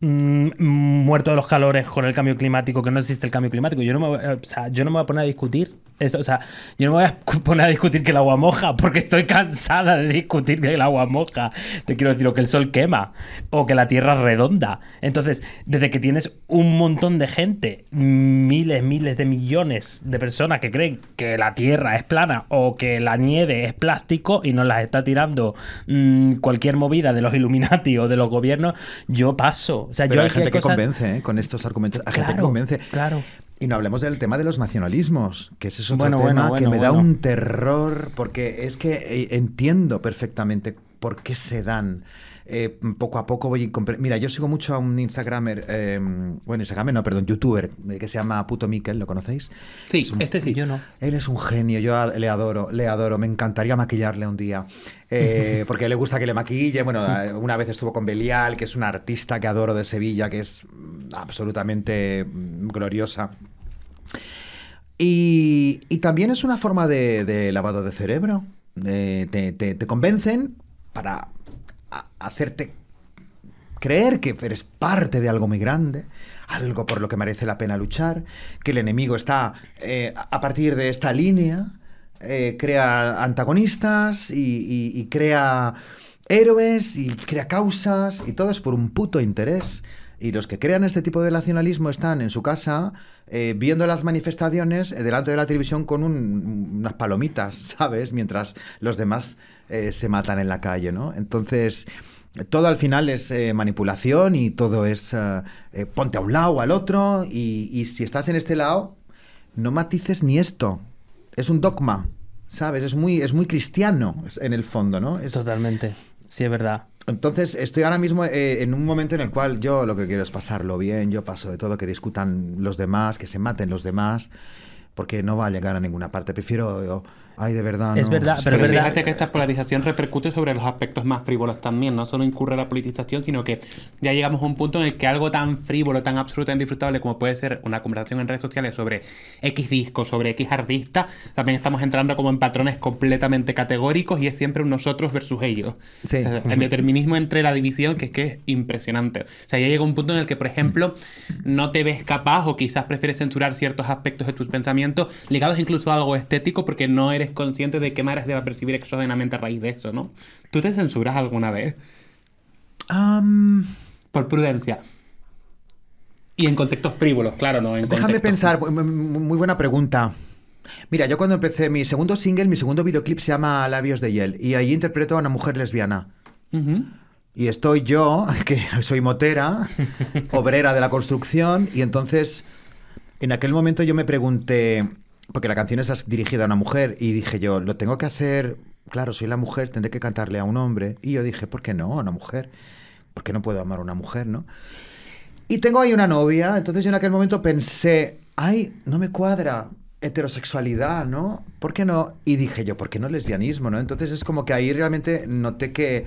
mm, muerto de los calores con el cambio climático, que no existe el cambio climático. Yo no me voy, o sea, yo no me voy a poner a discutir Esto, o sea, yo no me voy a poner a discutir que el agua moja, porque estoy cansada de discutir que el agua moja. Te quiero decir, o que el sol quema, o que la tierra es redonda. Entonces, desde que tienes un montón de gente, miles, miles de millones de personas que creen que la tierra es plana o que la nieve es plástico y nos las está tirando mm, cualquier movida de los Illuminati o de los gobiernos, yo paso. O sea, Pero yo hay gente que cosas- convence ¿eh? con estos argumentos. Hay gente que convence. Claro. Y no hablemos del tema de los nacionalismos, que ese es otro Bueno, tema bueno, que bueno, me da un terror, porque es que eh, entiendo perfectamente por qué se dan. Eh, poco a poco voy Mira, yo sigo mucho a un Instagramer, eh, bueno, Instagramer no, perdón, youtuber, eh, que se llama Puto Miquel, ¿lo conocéis? Sí, Es un- este sí. Yo no. Él es un genio, yo a- le adoro, le adoro, me encantaría maquillarle un día, eh, porque le gusta que le maquille. Bueno, una vez estuvo con Belial, que es una artista que adoro de Sevilla, que es mm, absolutamente mm, gloriosa. Y, y también es una forma de, lavado de cerebro. Eh, te, convencen para hacerte creer que eres parte de algo muy grande, algo por lo que merece la pena luchar, que el enemigo está eh, a partir de esta línea, eh, crea antagonistas y- y crea héroes y crea causas y todo es por un puto interés. Y los que crean este tipo de nacionalismo están en su casa eh, viendo las manifestaciones eh, delante de la televisión con un- unas palomitas, ¿sabes? Mientras los demás eh, se matan en la calle, ¿no? Entonces, todo al final es manipulación y todo es ponte a un lado o al otro y, si estás en este lado, no matices ni esto. Es un dogma, ¿sabes? Es muy, es muy cristiano en el fondo, ¿no? Totalmente. Sí, es verdad. Entonces, estoy ahora mismo eh, en un momento en el cual yo lo que quiero es pasarlo bien, yo paso de todo, que discutan los demás, que se maten los demás, porque no va a llegar a ninguna parte. Prefiero, ay, de verdad. Es no, verdad, pero Pero verdad. fíjate que esta polarización repercute sobre los aspectos más frívolos también. No solo incurre la politización, sino que ya llegamos a un punto en el que algo tan frívolo, tan absolutamente disfrutable como puede ser una conversación en redes sociales sobre X disco, sobre X artista, también estamos entrando como en patrones completamente categóricos y es siempre un nosotros versus ellos. Sí. O sea, el determinismo entre la división, que es que es impresionante. O sea, ya llega un punto en el que, por ejemplo, no te ves capaz o quizás prefieres censurar ciertos aspectos de tus pensamientos, ligados incluso a algo estético, porque no eres consciente de qué maneras deba percibir exógenamente a raíz de eso, ¿no? ¿Tú te censuras alguna vez? Por prudencia. Y en contextos frívolos, claro, ¿no? En déjame pensar, mu- mu- muy buena pregunta. Mira, yo cuando empecé mi segundo single, mi segundo videoclip se llama Labios de Hiel, y ahí interpreto a una mujer lesbiana. Y estoy yo, que soy motera, obrera de la construcción, y entonces en aquel momento yo me pregunté, porque la canción es dirigida a una mujer, y dije yo, lo tengo que hacer, claro, soy la mujer, tendré que cantarle a un hombre. Y yo dije, ¿por qué no? A una mujer. ¿Por qué no puedo amar a una mujer, no? Y tengo ahí una novia, entonces yo en aquel momento pensé, ay, no me cuadra heterosexualidad, ¿no? ¿Por qué no? Y dije yo, ¿por qué no lesbianismo, no? Entonces es como que ahí realmente noté que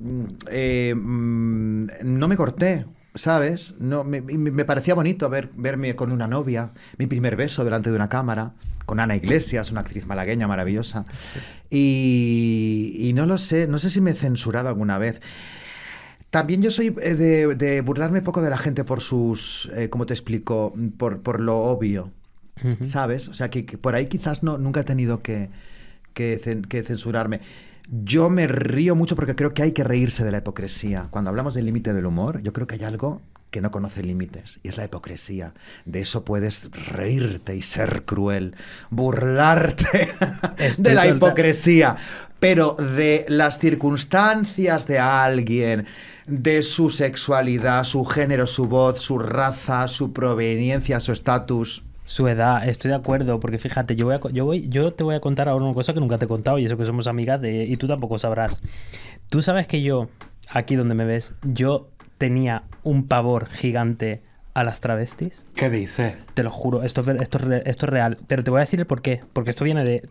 mm, eh, mm, no me corté, ¿sabes? No, me, me parecía bonito ver, verme con una novia, mi primer beso delante de una cámara, con Ana Iglesias, una actriz malagueña maravillosa. Y, y no lo sé, no sé si me he censurado alguna vez. También yo soy eh, de, de burlarme poco de la gente por sus, eh, ¿cómo te explico? Por, por lo obvio. ¿sabes? O sea, que, que por ahí quizás no, nunca he tenido que, que censurarme. Yo me río mucho porque creo que hay que reírse de la hipocresía. Cuando hablamos del límite del humor, yo creo que hay algo que no conoce límites y es la hipocresía. De eso puedes reírte y ser cruel, burlarte Estoy de la hipocresía, pero de las circunstancias de alguien, de su sexualidad, su género, su voz, su raza, su proveniencia, su estatus. Su edad, estoy de acuerdo, porque fíjate, yo voy, a, yo voy, yo te voy a contar ahora una cosa que nunca te he contado y eso que somos amigas de, y tú tampoco sabrás. Tú sabes que yo, aquí donde me ves, yo tenía un pavor gigante a las travestis. ¿Qué dices? Te lo juro, esto esto esto es real. Pero te voy a decir el por qué. Porque esto viene de.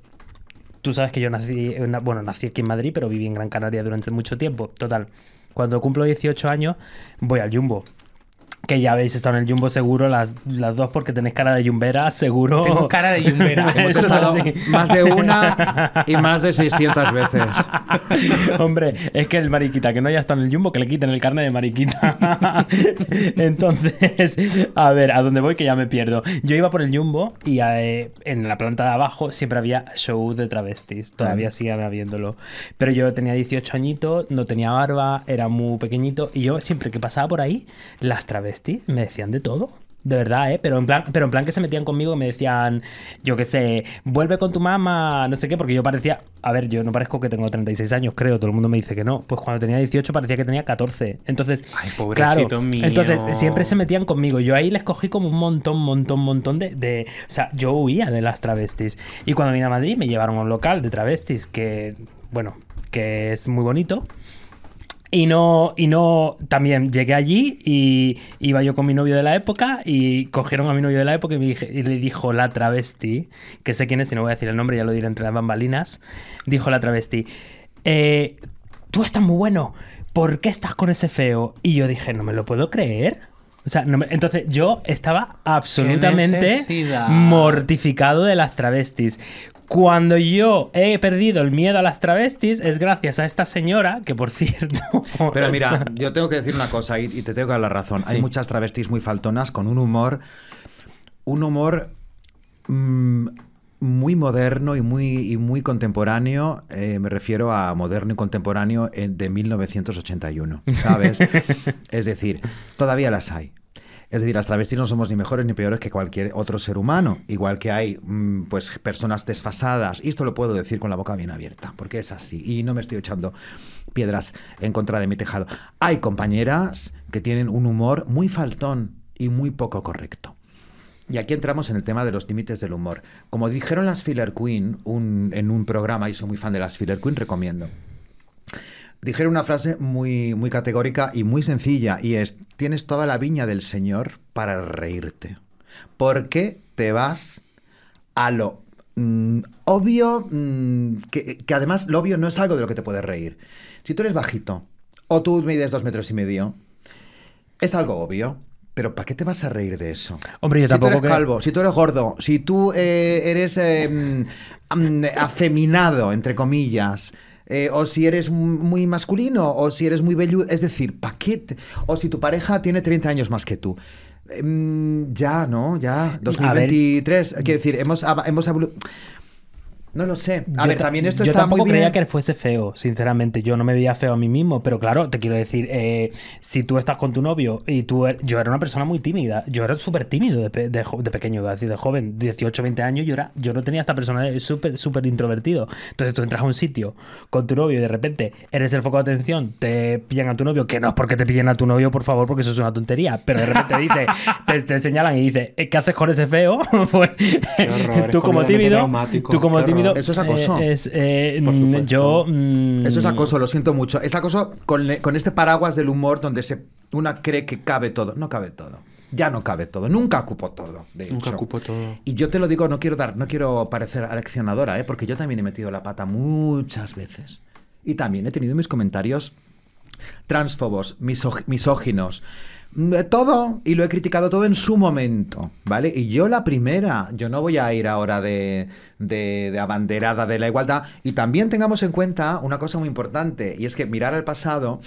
Tú sabes que yo nací, bueno, nací aquí en Madrid, pero viví en Gran Canaria durante mucho tiempo. Total. Cuando cumplo 18 años, voy al Jumbo. Que ya habéis estado en el Jumbo seguro las, las dos porque tenéis cara de yumbera, seguro. Tengo cara de yumbera. Hemos estado más de una y más de 600 veces. Hombre, es que el mariquita que no haya estado en el Jumbo, que le quiten el carne de mariquita. Entonces, a ver, a dónde voy que ya me pierdo. Yo iba por el Jumbo y eh, en la planta de abajo siempre había show de travestis. Todavía sigue habiéndolo. Pero yo tenía 18 añitos, no tenía barba, era muy pequeñito y yo siempre que pasaba por ahí, las travestis me decían de todo. De verdad, ¿eh? Pero en plan, pero en plan que se metían conmigo y me decían, yo qué sé, vuelve con tu mamá, no sé qué, porque yo parecía, a ver, yo no parezco que tengo 36 años, creo, todo el mundo me dice que no. Pues cuando tenía 18 parecía que tenía 14. Entonces, Ay, claro, mío. entonces siempre se metían conmigo. Yo ahí les cogí como un montón, montón, montón de, de- O sea, yo huía de las travestis. Y cuando vine a Madrid me llevaron a un local de travestis que, bueno, que es muy bonito. Y no, y no, también llegué allí y iba yo con mi novio de la época y cogieron a mi novio de la época y, me dije- y le dijo la travesti, que sé quién es, y no voy a decir el nombre, ya lo diré entre las bambalinas, dijo la travesti, eh, tú estás muy bueno, ¿por qué estás con ese feo? Y yo dije, no me lo puedo creer. O sea, no me- entonces yo estaba absolutamente mortificado de las travestis. Cuando yo he perdido el miedo a las travestis es gracias a esta señora, que por cierto... Pero mira, yo tengo que decir una cosa y, y te tengo que dar la razón. Hay muchas travestis muy faltonas con un humor, un humor mm, muy moderno y muy, y muy contemporáneo. eh, me refiero a moderno y contemporáneo eh, de 1981, ¿sabes? es decir, todavía las hay. Es decir, las travestis no somos ni mejores ni peores que cualquier otro ser humano. Igual que hay mm, pues personas desfasadas. Y esto lo puedo decir con la boca bien abierta, porque es así. Y no me estoy echando piedras en contra de mi tejado. Hay compañeras que tienen un humor muy faltón y muy poco correcto. Y aquí entramos en el tema de los límites del humor. Como dijeron las Filler Queen en un programa, y soy muy fan de las Filler Queen, recomiendo. Dijeron una frase muy, muy categórica y muy sencilla, y es, tienes toda la viña del Señor para reírte. ¿Por qué te vas a lo mm, obvio, mm, que, que además lo obvio no es algo de lo que te puedes reír? Si tú eres bajito, o tú mides dos metros y medio, es algo obvio. Pero ¿para qué te vas a reír de eso? Hombre, yo si tú eres que- calvo, si tú eres gordo, si tú eh, eres eh, mm, afeminado, entre comillas, eh, o si eres muy masculino, o si eres muy velludo, es decir, ¿para qué? te- O si tu pareja tiene 30 años más que tú. Eh, mm, ya, ¿no? Ya, 2023. Quiero decir, hemos, hemos No lo sé. A Yo ver, ta- también esto yo está tampoco muy bien. creía que fuese feo, sinceramente. Yo no me veía feo a mí mismo, pero claro, te quiero decir, eh, si tú estás con tu novio y tú... er- Yo era una persona muy tímida. Yo era súper tímido de, pe- de de pequeño, decir, de joven. 18, 20 años, yo, era, yo no tenía esta persona de súper, súper introvertido. Entonces tú entras a un sitio con tu novio y de repente eres el foco de atención, te pillan a tu novio, que no es porque te pillen a tu novio, por favor, porque eso es una tontería, pero de repente dice, te, te señalan y dice, "Eh, ¿qué haces con ese feo? pues horror, es tú como tímido, tú como tímido, Eso es acoso. eh, es, eh, mm, yo. mm, Eso es acoso, lo siento mucho. Es acoso con, con este paraguas del humor donde se, una cree que cabe todo. No cabe todo. Ya no cabe todo. Nunca ocupo todo, de Nunca hecho. ocupo todo. Y yo te lo digo, no quiero dar, no quiero parecer aleccionadora, ¿eh? porque yo también he metido la pata muchas veces. Y también he tenido mis comentarios transfobos, misóginos, todo, y lo he criticado todo en su momento, ¿vale? Y yo la primera, yo no voy a ir ahora de, de, de abanderada de la igualdad, y también tengamos en cuenta una cosa muy importante, y es que mirar al pasado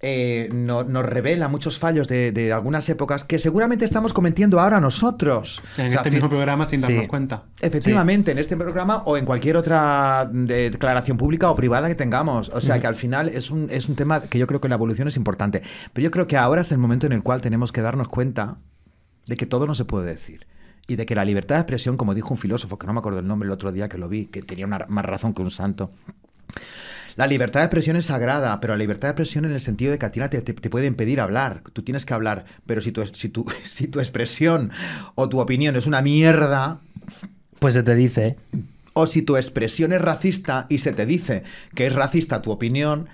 eh, no- nos revela muchos fallos de, de algunas épocas que seguramente estamos cometiendo ahora nosotros. En O sea, este mismo programa sin Sí. darnos cuenta. Efectivamente, en este programa o en cualquier otra de- declaración pública o privada que tengamos. O sea que al final es un, es un tema que yo creo que la evolución es importante. Pero yo creo que ahora es el momento en el cual tenemos que darnos cuenta de que todo no se puede decir. Y de que la libertad de expresión, como dijo un filósofo, que no me acuerdo el nombre el otro día que lo vi, que tenía una, más razón que un santo. La libertad de expresión es sagrada, pero la libertad de expresión en el sentido de que a ti te, te- te puede impedir hablar. Tú tienes que hablar, pero si tu, si, tu, si tu expresión o tu opinión es una mierda, Pues se te dice. o si tu expresión es racista y se te dice que es racista tu opinión,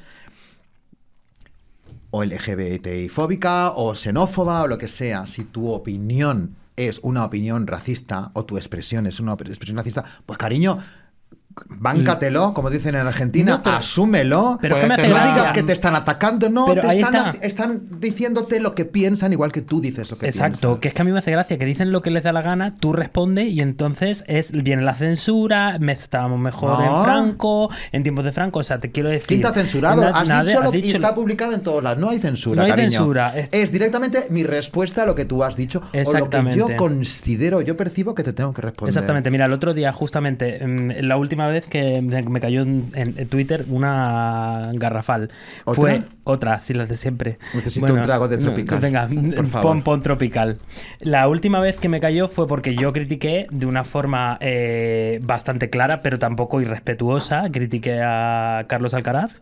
o LGBTI fóbica, o xenófoba, o lo que sea, si tu opinión es una opinión racista, o tu expresión es una expresión racista, pues cariño, Báncatelo, como dicen en Argentina, No, pero- asúmelo. pero que no digas que te están atacando, no, Pero te están, está. están diciéndote lo que piensan igual que tú dices lo que Exacto, piensan. que es que a mí me hace gracia que dicen lo que les da la gana, tú respondes y entonces es viene la censura, me estábamos mejor No. en Franco, en tiempos de Franco, o sea, te quiero decir... ¿Quién te ha censurado? Has nadie- dicho lo has y está lo- publicado en todos lados. No hay censura, No hay cariño. censura, Es... es- directamente mi respuesta a lo que tú has dicho o lo que yo considero, yo percibo que te tengo que responder. Exactamente, mira, el otro día justamente, mm, la última vez que me cayó en, en Twitter una garrafal. ¿Otra? Fue otra, sí, las de siempre. Necesito un trago de no, tropical, venga, por favor. pon, pon tropical. La última vez que me cayó fue porque yo critiqué de una forma eh, bastante clara, pero tampoco irrespetuosa, critiqué a Carlos Alcaraz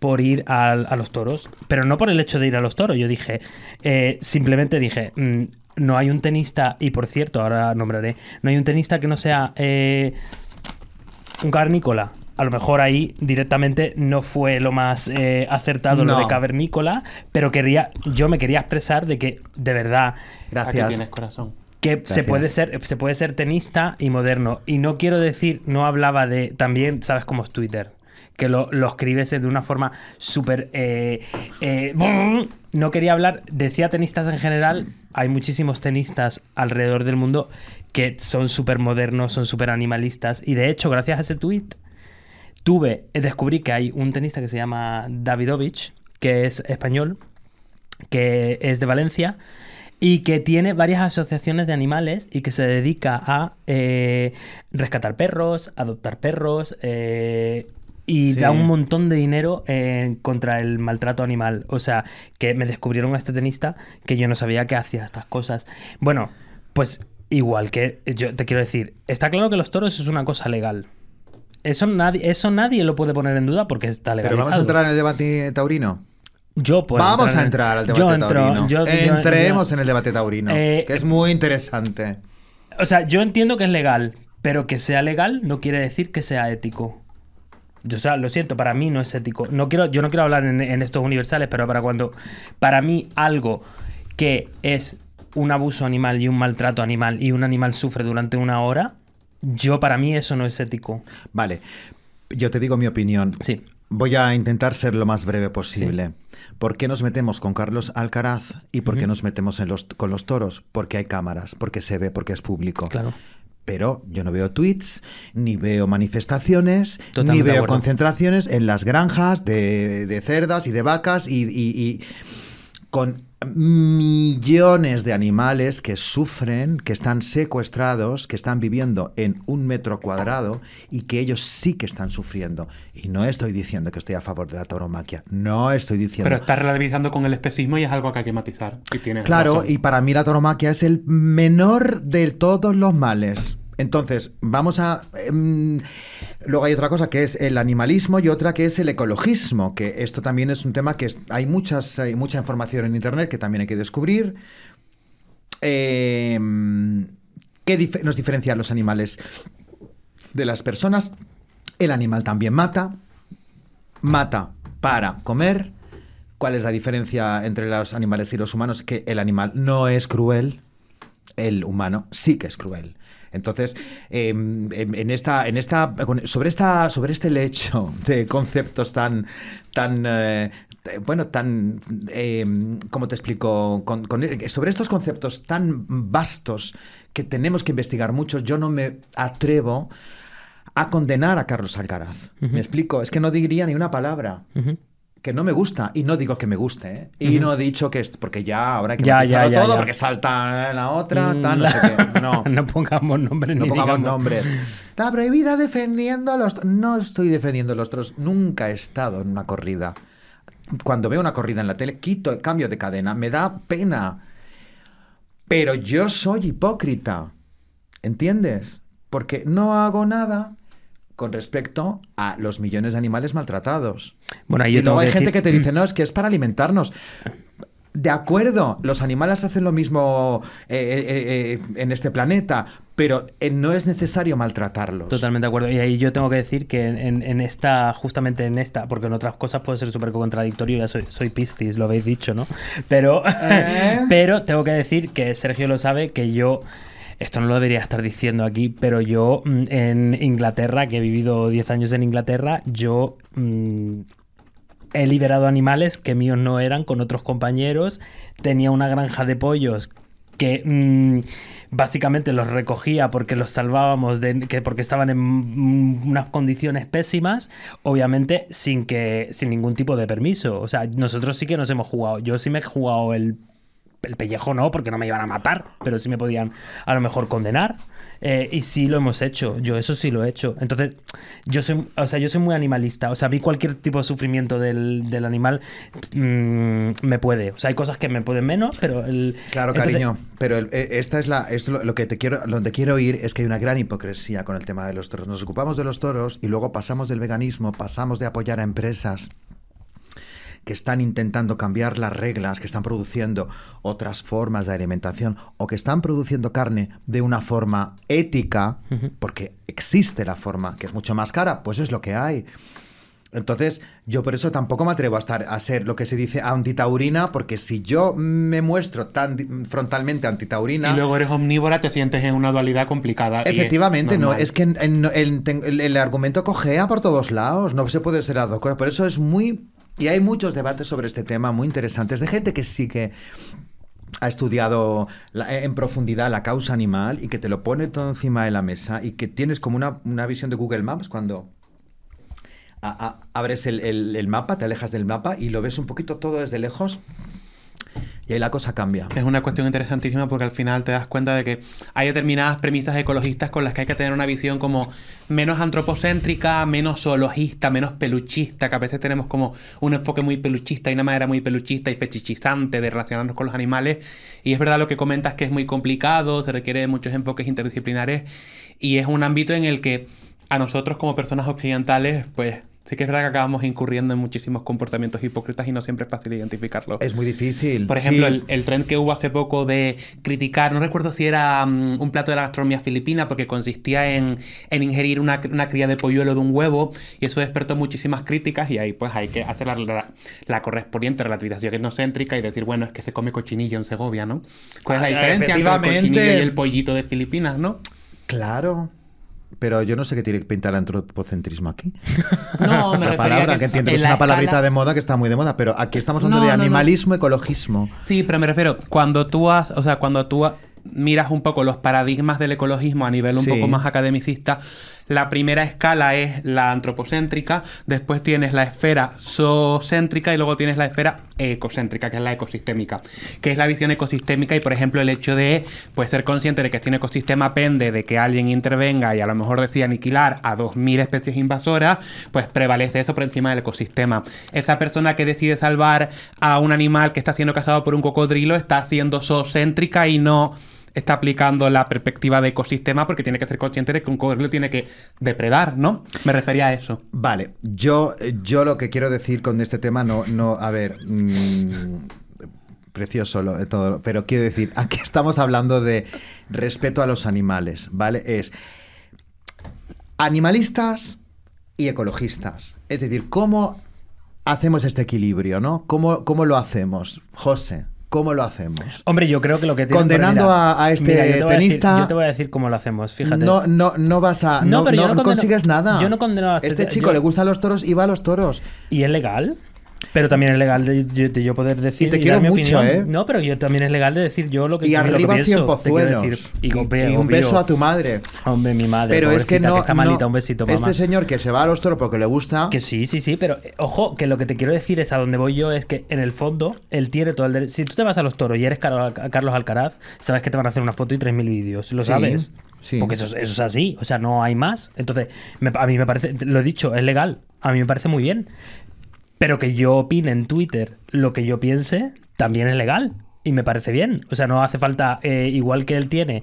por ir a, los toros, pero no por el hecho de ir a los toros. Yo dije, eh, simplemente dije, mm, no hay un tenista, y por cierto, ahora nombraré, no hay un tenista que no sea eh, un cavernícola. A lo mejor ahí directamente no fue lo más eh, acertado lo de cavernícola, pero quería, yo me quería expresar de que, de verdad, Aquí Gracias. tienes corazón. que se puede ser se puede ser tenista y moderno y no quiero decir no hablaba de también sabes cómo es Twitter que lo, lo escribes de una forma súper eh, eh, no quería hablar decía tenistas en general hay muchísimos tenistas alrededor del mundo que son súper modernos son súper animalistas y de hecho gracias a ese tweet tuve descubrí que hay un tenista que se llama Davidovich que es español que es de Valencia y que tiene varias asociaciones de animales y que se dedica a eh, rescatar perros, adoptar perros eh, y Sí. da un montón de dinero eh, contra el maltrato animal. O sea, que me descubrieron a este tenista que yo no sabía que hacía estas cosas. Bueno, pues igual que yo te quiero decir, está claro que los toros es una cosa legal. Eso nadie, eso nadie lo puede poner en duda porque está Pero legalizado. vamos a entrar en el debate taurino. Yo puedo Vamos entrar a en- entrar al yo debate entro- taurino. yo- yo- Entremos yo- en el debate taurino, Eh, que es muy interesante. O sea, yo entiendo que es legal, pero que sea legal no quiere decir que sea ético. Yo, o sea, lo siento, para mí no es ético. No quiero, yo no quiero hablar en, en estos universales, pero para cuando. Para mí, algo que es un abuso animal y un maltrato animal y un animal sufre durante una hora, yo para mí eso no es ético. Vale, yo te digo mi opinión. Sí. Voy a intentar ser lo más breve posible. ¿Por qué nos metemos con Carlos Alcaraz y por qué nos metemos en los, con los toros? Porque hay cámaras, porque se ve, porque es público. Claro. Pero yo no veo tweets, ni veo manifestaciones, Totalmente ni veo concentraciones en las granjas de, de cerdas y de vacas y, y- y con millones de animales que sufren, que están secuestrados, que están viviendo en un metro cuadrado y que ellos sí que están sufriendo. Y no estoy diciendo que estoy a favor de la tauromaquia, no estoy diciendo... Pero estás relativizando con el especismo y es algo que hay que matizar. Y Claro, razón. y para mí la tauromaquia es el menor de todos los males. Entonces, vamos a... em, luego hay otra cosa que es el animalismo y otra que es el ecologismo, que esto también es un tema que hay, muchas, hay mucha información en Internet que también hay que descubrir. Em, ¿Qué nos diferencia los animales de las personas? El animal también mata, mata para comer. ¿Cuál es la diferencia entre los animales y los humanos? Que el animal no es cruel, el humano sí que es cruel. Entonces, eh, en, esta, en esta, sobre esta, sobre este lecho de conceptos tan, tan, eh, bueno, tan, eh, ¿cómo te explico? Con- con- sobre estos conceptos tan vastos que tenemos que investigar muchos, yo no me atrevo a condenar a Carlos Alcaraz. Me explico, es que no diría ni una palabra Ujú. Que no me gusta y no digo que me guste ¿eh? y no he dicho que es porque ya ahora hay que Ya, matizarlo ya, ya, todo porque salta la otra Mm, tal, no sé qué. No. No pongamos nombres no ni pongamos digamos- nombres. La prohibida defendiendo a los no estoy defendiendo a los toros nunca he estado en una corrida. Cuando veo una corrida en la tele quito cambio de cadena me da pena. Pero yo soy hipócrita ¿entiendes? porque no hago nada con respecto a los millones de animales maltratados Bueno, y luego hay gente que te dice, no, es que es para alimentarnos. De acuerdo, los animales hacen lo mismo eh, eh, eh, en este planeta, pero no es necesario maltratarlos. Totalmente de acuerdo. Y ahí yo tengo que decir que en, en esta, justamente en esta, porque en otras cosas puede ser súper contradictorio, ya soy, soy Piscis, lo habéis dicho, ¿no? Pero, pero tengo que decir que Sergio lo sabe, que yo esto no lo debería estar diciendo aquí, pero yo mm, en Inglaterra, que he vivido 10 años en Inglaterra, yo mm, he liberado animales que míos no eran con otros compañeros. Tenía una granja de pollos que mm, básicamente los recogía porque los salvábamos de, que porque estaban en unas condiciones pésimas, obviamente sin que sin ningún tipo de permiso. O sea, nosotros sí que nos hemos jugado. Yo sí me he jugado el el pellejo no, porque no me iban a matar, pero sí me podían a lo mejor condenar. Eh, y sí lo hemos hecho, yo eso sí lo he hecho. Entonces, yo soy, o sea, yo soy muy animalista. O sea, a mí cualquier tipo de sufrimiento del, del animal mm, me puede. O sea, hay cosas que me pueden menos, pero el. Claro, entonces- cariño, pero el- eh, esta es la, esto lo, lo que te quiero, donde quiero ir es que hay una gran hipocresía con el tema de los toros. Nos ocupamos de los toros y luego pasamos del veganismo, pasamos de apoyar a empresas que están intentando cambiar las reglas, que están produciendo otras formas de alimentación o que están produciendo carne de una forma ética, porque existe la forma que es mucho más cara, pues es lo que hay. Entonces, yo por eso tampoco me atrevo a estar a ser lo que se dice antitaurina, porque si yo me muestro tan frontalmente antitaurina, Y luego eres omnívora, te sientes en una dualidad complicada. es Efectivamente, no, es que en- en- en- ten- el, el argumento cojea por todos lados, no se puede ser las dos cosas, por eso es muy... Y hay muchos debates sobre este tema muy interesantes de gente que sí que ha estudiado en profundidad la causa animal y que te lo pone todo encima de la mesa y que tienes como una, una visión de Google Maps cuando abres el- el mapa, te alejas del mapa y lo ves un poquito todo desde lejos y ahí la cosa cambia. Es una cuestión interesantísima porque al final te das cuenta de que hay determinadas premisas ecologistas con las que hay que tener una visión como menos antropocéntrica, menos zoologista, menos peluchista, que a veces tenemos como un enfoque muy peluchista y una manera muy peluchista y fetichizante de relacionarnos con los animales. Y es verdad lo que comentas que es muy complicado, se requiere de muchos enfoques interdisciplinares y es un ámbito en el que a nosotros como personas occidentales, pues sí que es verdad que acabamos incurriendo en muchísimos comportamientos hipócritas y no siempre es fácil identificarlos. Es muy difícil. Por ejemplo, Sí. el, el tren que hubo hace poco de criticar, no recuerdo si era mm, un plato de la gastronomía filipina, porque consistía en, en ingerir una, una cría de polluelo de un huevo, y eso despertó muchísimas críticas, y ahí pues hay que hacer la, la- la correspondiente relativización etnocéntrica y decir, bueno, es que se come cochinillo en Segovia, ¿no? ¿Cuál es la Ah, diferencia entre el cochinillo y el pollito de Filipinas, no? Claro. Pero yo no sé qué tiene que pintar el antropocentrismo aquí. No, me la palabra, que entiendo que en es una palabrita de moda que está muy de moda, pero aquí estamos hablando No, de no, no. animalismo, ecologismo. Sí, pero me refiero, cuando tú has, o sea, cuando tú miras un poco los paradigmas del ecologismo a nivel un Sí. poco más academicista, la primera escala es la antropocéntrica, después tienes la esfera zoocéntrica y luego tienes la esfera ecocéntrica, que es la ecosistémica, que es la visión ecosistémica y por ejemplo el hecho de pues ser consciente de que este ecosistema pende de que alguien intervenga y a lo mejor decida aniquilar a 2000 especies invasoras, pues prevalece eso por encima del ecosistema. Esa persona que decide salvar a un animal que está siendo cazado por un cocodrilo está siendo zoocéntrica y no está aplicando la perspectiva de ecosistema porque tiene que ser consciente de que un cocodrilo tiene que depredar, ¿no? Me refería a eso. Vale, yo, yo lo que quiero decir con este tema, no, no, a ver, mm, precioso lo, de todo, pero quiero decir, aquí estamos hablando de respeto a los animales, ¿vale? Es animalistas y ecologistas. Es decir, ¿cómo hacemos este equilibrio, no? ¿Cómo, cómo lo hacemos? José, ¿cómo lo hacemos? Hombre, yo creo que lo que tiene Condenando a- a este yo te voy a decir- tenista- yo te voy a decir cómo lo hacemos, fíjate. No, no, no vas a. No, No, pero yo no no condeno- consigues nada. yo no condeno a Este chico yo- le gustan los toros y va a los toros. ¿Y es legal? Pero también es legal de, yo- de yo poder decir. Y te dar quiero mi mucho, opinión. ¿eh? No, pero yo también es legal de decir yo lo que Y lo que arriba cien te quiero pozuelos. decir. Y, obvio, y un beso a tu madre. Hombre, mi madre. Pero es que no. está malita, no- un besito, mamá. Este señor que se va a los toros porque le gusta. Que sí, sí, sí, pero eh, ojo, que lo que te quiero decir es a donde voy yo es que en el fondo él tiene todo el derecho. Si tú te vas a los toros y eres Carlos, Alcaraz, sabes que te van a hacer una foto y 3.000 vídeos, ¿lo Sí, sabes? sí. Porque eso, es- eso es así, o sea, no hay más. Entonces, me- a mí me parece, lo he dicho, es legal, a mí me parece muy bien. Pero que yo opine en Twitter lo que yo piense, también es legal. Y me parece bien. O sea, no hace falta, eh, igual que él tiene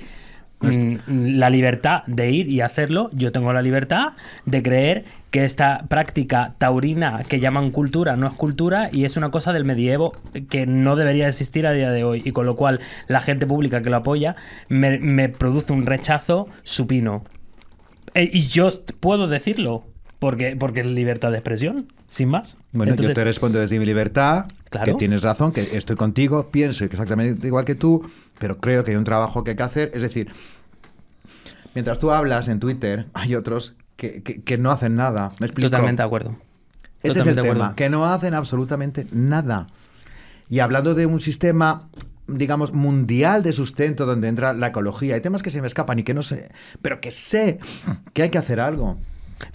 mm, la libertad de ir y hacerlo, yo tengo la libertad de creer que esta práctica taurina que llaman cultura no es cultura y es una cosa del medievo que no debería existir a día de hoy. Y con lo cual la gente pública que lo apoya me, me produce un rechazo supino. Eh, y yo puedo decirlo porque, porque es libertad de expresión, sin más. Bueno, yo te respondo desde mi libertad, Claro. que tienes razón, que estoy contigo, pienso exactamente igual que tú, pero creo que hay un trabajo que hay que hacer. Es decir, mientras tú hablas en Twitter, hay otros que, que- que no hacen nada. ¿Me explico? Totalmente de acuerdo. Este es el tema, acuerdo. que no hacen absolutamente nada. Y hablando de un sistema, digamos, mundial de sustento donde entra la ecología, hay temas que se me escapan y que no sé, pero que sé que hay que hacer algo.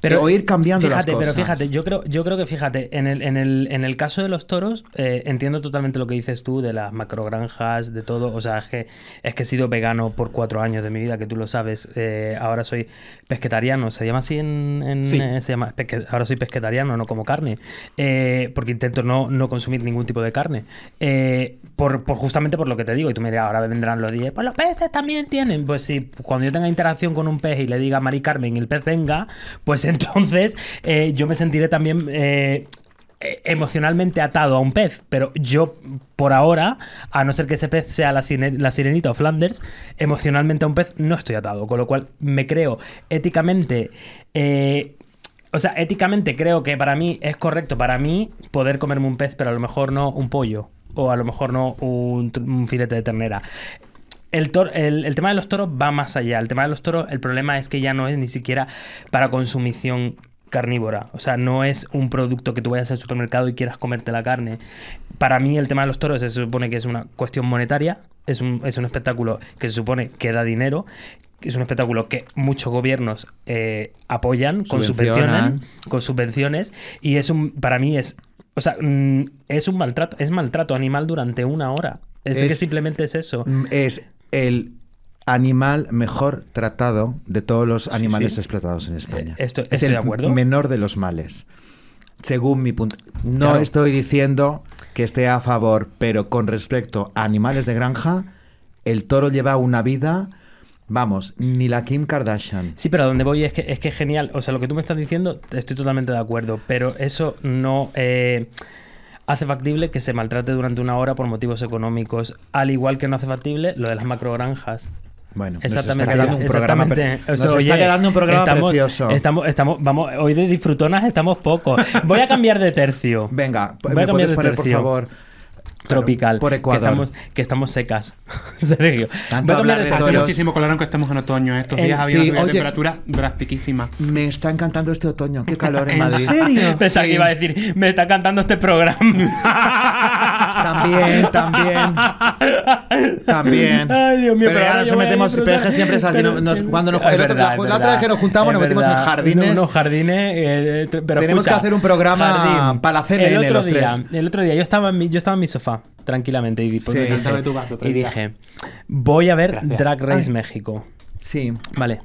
Pero o ir cambiando fíjate, las cosas. Pero fíjate, yo creo, yo creo que fíjate, en el, en el, en el caso de los toros, eh, entiendo totalmente lo que dices tú de las macrogranjas, de todo. O sea, es que, es que he sido vegano por cuatro años de mi vida, que tú lo sabes. Eh, ahora soy pesquetariano, ¿se llama así en...? en- Sí. eh, se llama pesque- ahora soy pesquetariano, no como carne. Porque intento no, no consumir ningún tipo de carne. Por, por justamente por lo que te digo. Y tú me dirás, ahora vendrán los días, pues los peces también tienen. Pues sí, cuando yo tenga interacción con un pez y le diga Mari Carmen y el pez venga, pues entonces eh, yo me sentiré también eh, eh, emocionalmente atado a un pez. Pero yo, por ahora, a no ser que ese pez sea la, la sirenita o Flanders, emocionalmente a un pez no estoy atado. Con lo cual me creo éticamente. eh, o sea, éticamente creo que para mí es correcto para mí poder comerme un pez, pero a lo mejor no un pollo. O a lo mejor no un filete de ternera. El, el, el tema de los toros va más allá. El tema de los toros, el problema es que ya no es ni siquiera para consumición carnívora. O sea, no es un producto que tú vayas al supermercado y quieras comerte la carne. Para mí el tema de los toros se supone que es una cuestión monetaria. Es un, es un espectáculo que se supone que da dinero. que Es un espectáculo que muchos gobiernos eh, apoyan, con Subvencionan. subvenciones, con subvenciones. Y es un, para mí es, o sea, mm, es un maltrato, es maltrato animal durante una hora. Es, que simplemente es eso. Mm, Es el animal mejor tratado de todos los animales sí. explotados en España. Eh, esto- es estoy el de acuerdo. menor de los males. Según mi punto. No Claro. estoy diciendo que esté a favor, pero con respecto a animales de granja, el toro lleva una vida, vamos, ni la Kim Kardashian. Sí, pero a donde voy es que es que es genial. O sea, lo que tú me estás diciendo, estoy totalmente de acuerdo. Pero eso no eh, hace factible que se maltrate durante una hora por motivos económicos. Al igual que no hace factible lo de las macrogranjas. Bueno, nos está Exactamente. quedando un programa, pre- exactamente. O nos está quedando un programa estamos- precioso. Estamos, estamos, vamos, hoy de disfrutonas estamos pocos. Voy a cambiar de tercio. Venga, Voy a ¿me cambiar puedes de poner, por tercio. Favor? Tropical. Por Ecuador. Que estamos, que estamos secas. Sergio. Tanto Voy a hablar de Hace toros. muchísimo calor aunque estemos en otoño. Estos En- días había sí, una subida de oye. temperatura drastiquísima. Me está encantando este otoño. Qué calor en ¿En Madrid. serio? Pensaba Sí. que iba a decir, me está cantando este programa. También, también. También. Ay, Dios mío, pero pero ahora nos metemos, pero es que siempre es así. Pero no- nos- cuando nos, Es el otro- verdad, la, es la otra verdad. vez que nos juntamos, nos metimos en verdad. jardines. Unos jardines. eh, eh, pero Tenemos escucha, que hacer un programa para la CNN, el otro los día, tres. El otro día yo estaba en mi, yo estaba en mi sofá, tranquilamente, y, Sí. dije, tu gato, y dije, voy a ver Gracias. Drag Race Ay. México. Sí. Vale.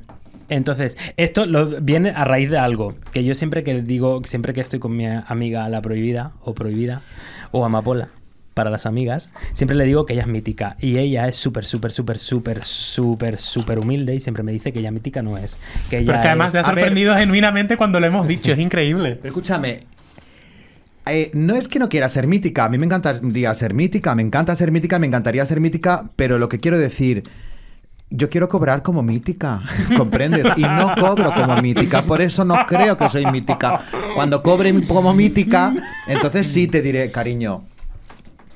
Entonces, esto lo, viene a raíz de algo que yo siempre que digo, siempre que estoy con mi amiga la prohibida o prohibida o amapola para las amigas, siempre le digo que ella es mítica y ella es súper, súper, súper, súper, súper, súper humilde y siempre me dice que ella mítica no es. Que ella Pero que además es- te ha ver. sorprendido genuinamente cuando lo hemos dicho. Es increíble. Pero escúchame. Eh, no es que no quiera ser mítica. A mí me encantaría ser mítica. Me encanta ser mítica. Me encantaría ser mítica. Pero lo que quiero decir. Yo quiero cobrar como mítica, ¿comprendes? Y no cobro como mítica, por eso no creo que soy mítica. Cuando cobre como mítica, entonces sí te diré, cariño,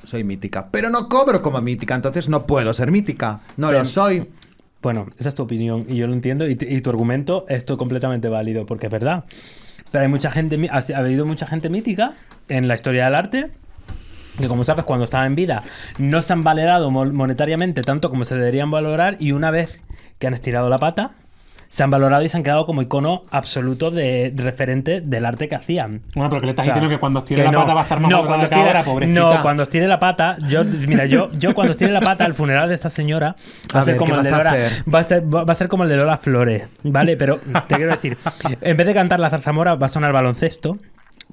soy mítica. Pero no cobro como mítica, entonces no puedo ser mítica. No lo soy. Bueno, esa es tu opinión y yo lo entiendo y, y tu argumento es completamente válido porque es verdad. Pero hay mucha gente, ha, ha habido mucha gente mítica en la historia del arte que como sabes cuando estaba en vida no se han valorado mo- monetariamente tanto como se deberían valorar y una vez que han estirado la pata se han valorado y se han quedado como icono absoluto de, de referente del arte que hacían. Bueno, pero que le estás O sea, diciendo que cuando estire que la no. pata va a estar más no, cuando estire- ahora, pobrecita. No, cuando estire la pata, yo, mira, yo, yo cuando estire la pata al funeral de esta señora va a, A ser ver, como ¿qué el de Lola, va a ser, va a ser como el de Lola Flores, ¿vale? Pero te quiero decir, en vez de cantar la zarzamora va a sonar baloncesto.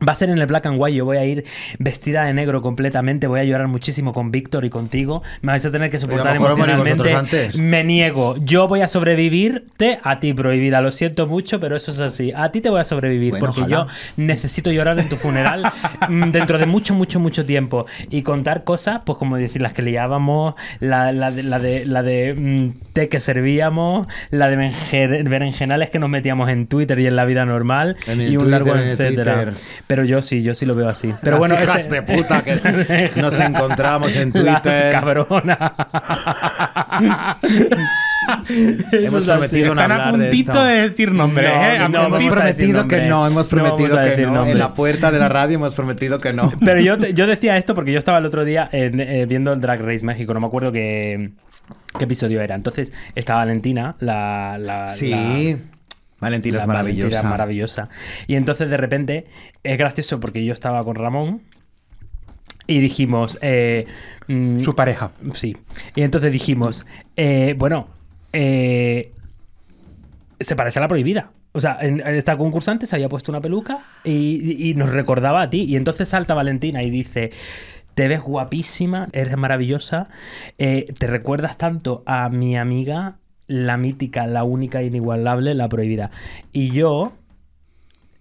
Va a ser en el black and white, yo voy a ir vestida de negro completamente, voy a llorar muchísimo con Víctor y contigo, me vais a tener que soportar emocionalmente. Me niego, yo voy a sobrevivirte a ti prohibida, lo siento mucho, pero eso es así. A ti te voy a sobrevivir Bueno, porque ojalá. yo necesito llorar en tu funeral mm, dentro de mucho, mucho, mucho tiempo y contar cosas, pues como decir, las que liábamos, la, la de, la de, la de mm, té que servíamos, la de berenje- berenjenales que nos metíamos en Twitter y en la vida normal En y un largo Twitter, en el etcétera. Twitter. Pero yo sí, yo sí lo veo así. Pero Las bueno, hijas este- de puta que nos encontramos en Las Twitter. cabronas. Hemos es así. prometido no Están a hablar de puntito de decir nombres, No, ¿eh? A no, hemos a prometido nombre. que no, hemos prometido a que no. nombre. En la puerta de la radio hemos prometido que no. Pero yo, te- yo decía esto porque yo estaba el otro día en, eh, viendo el Drag Race México, no me acuerdo qué, qué episodio era. Entonces está Valentina, la... la Sí. la- Valentina es maravillosa. Valentina maravillosa. Y entonces de repente es gracioso porque yo estaba con Ramón y dijimos... eh, mm, Su pareja. Sí. Y entonces dijimos, eh, bueno, eh, se parece a la prohibida. O sea, en- en esta concursante se había puesto una peluca y, y- y nos recordaba a ti. Y entonces salta Valentina y dice, te ves guapísima, eres maravillosa, eh, te recuerdas tanto a mi amiga, la mítica, la única, inigualable, la prohibida. Y yo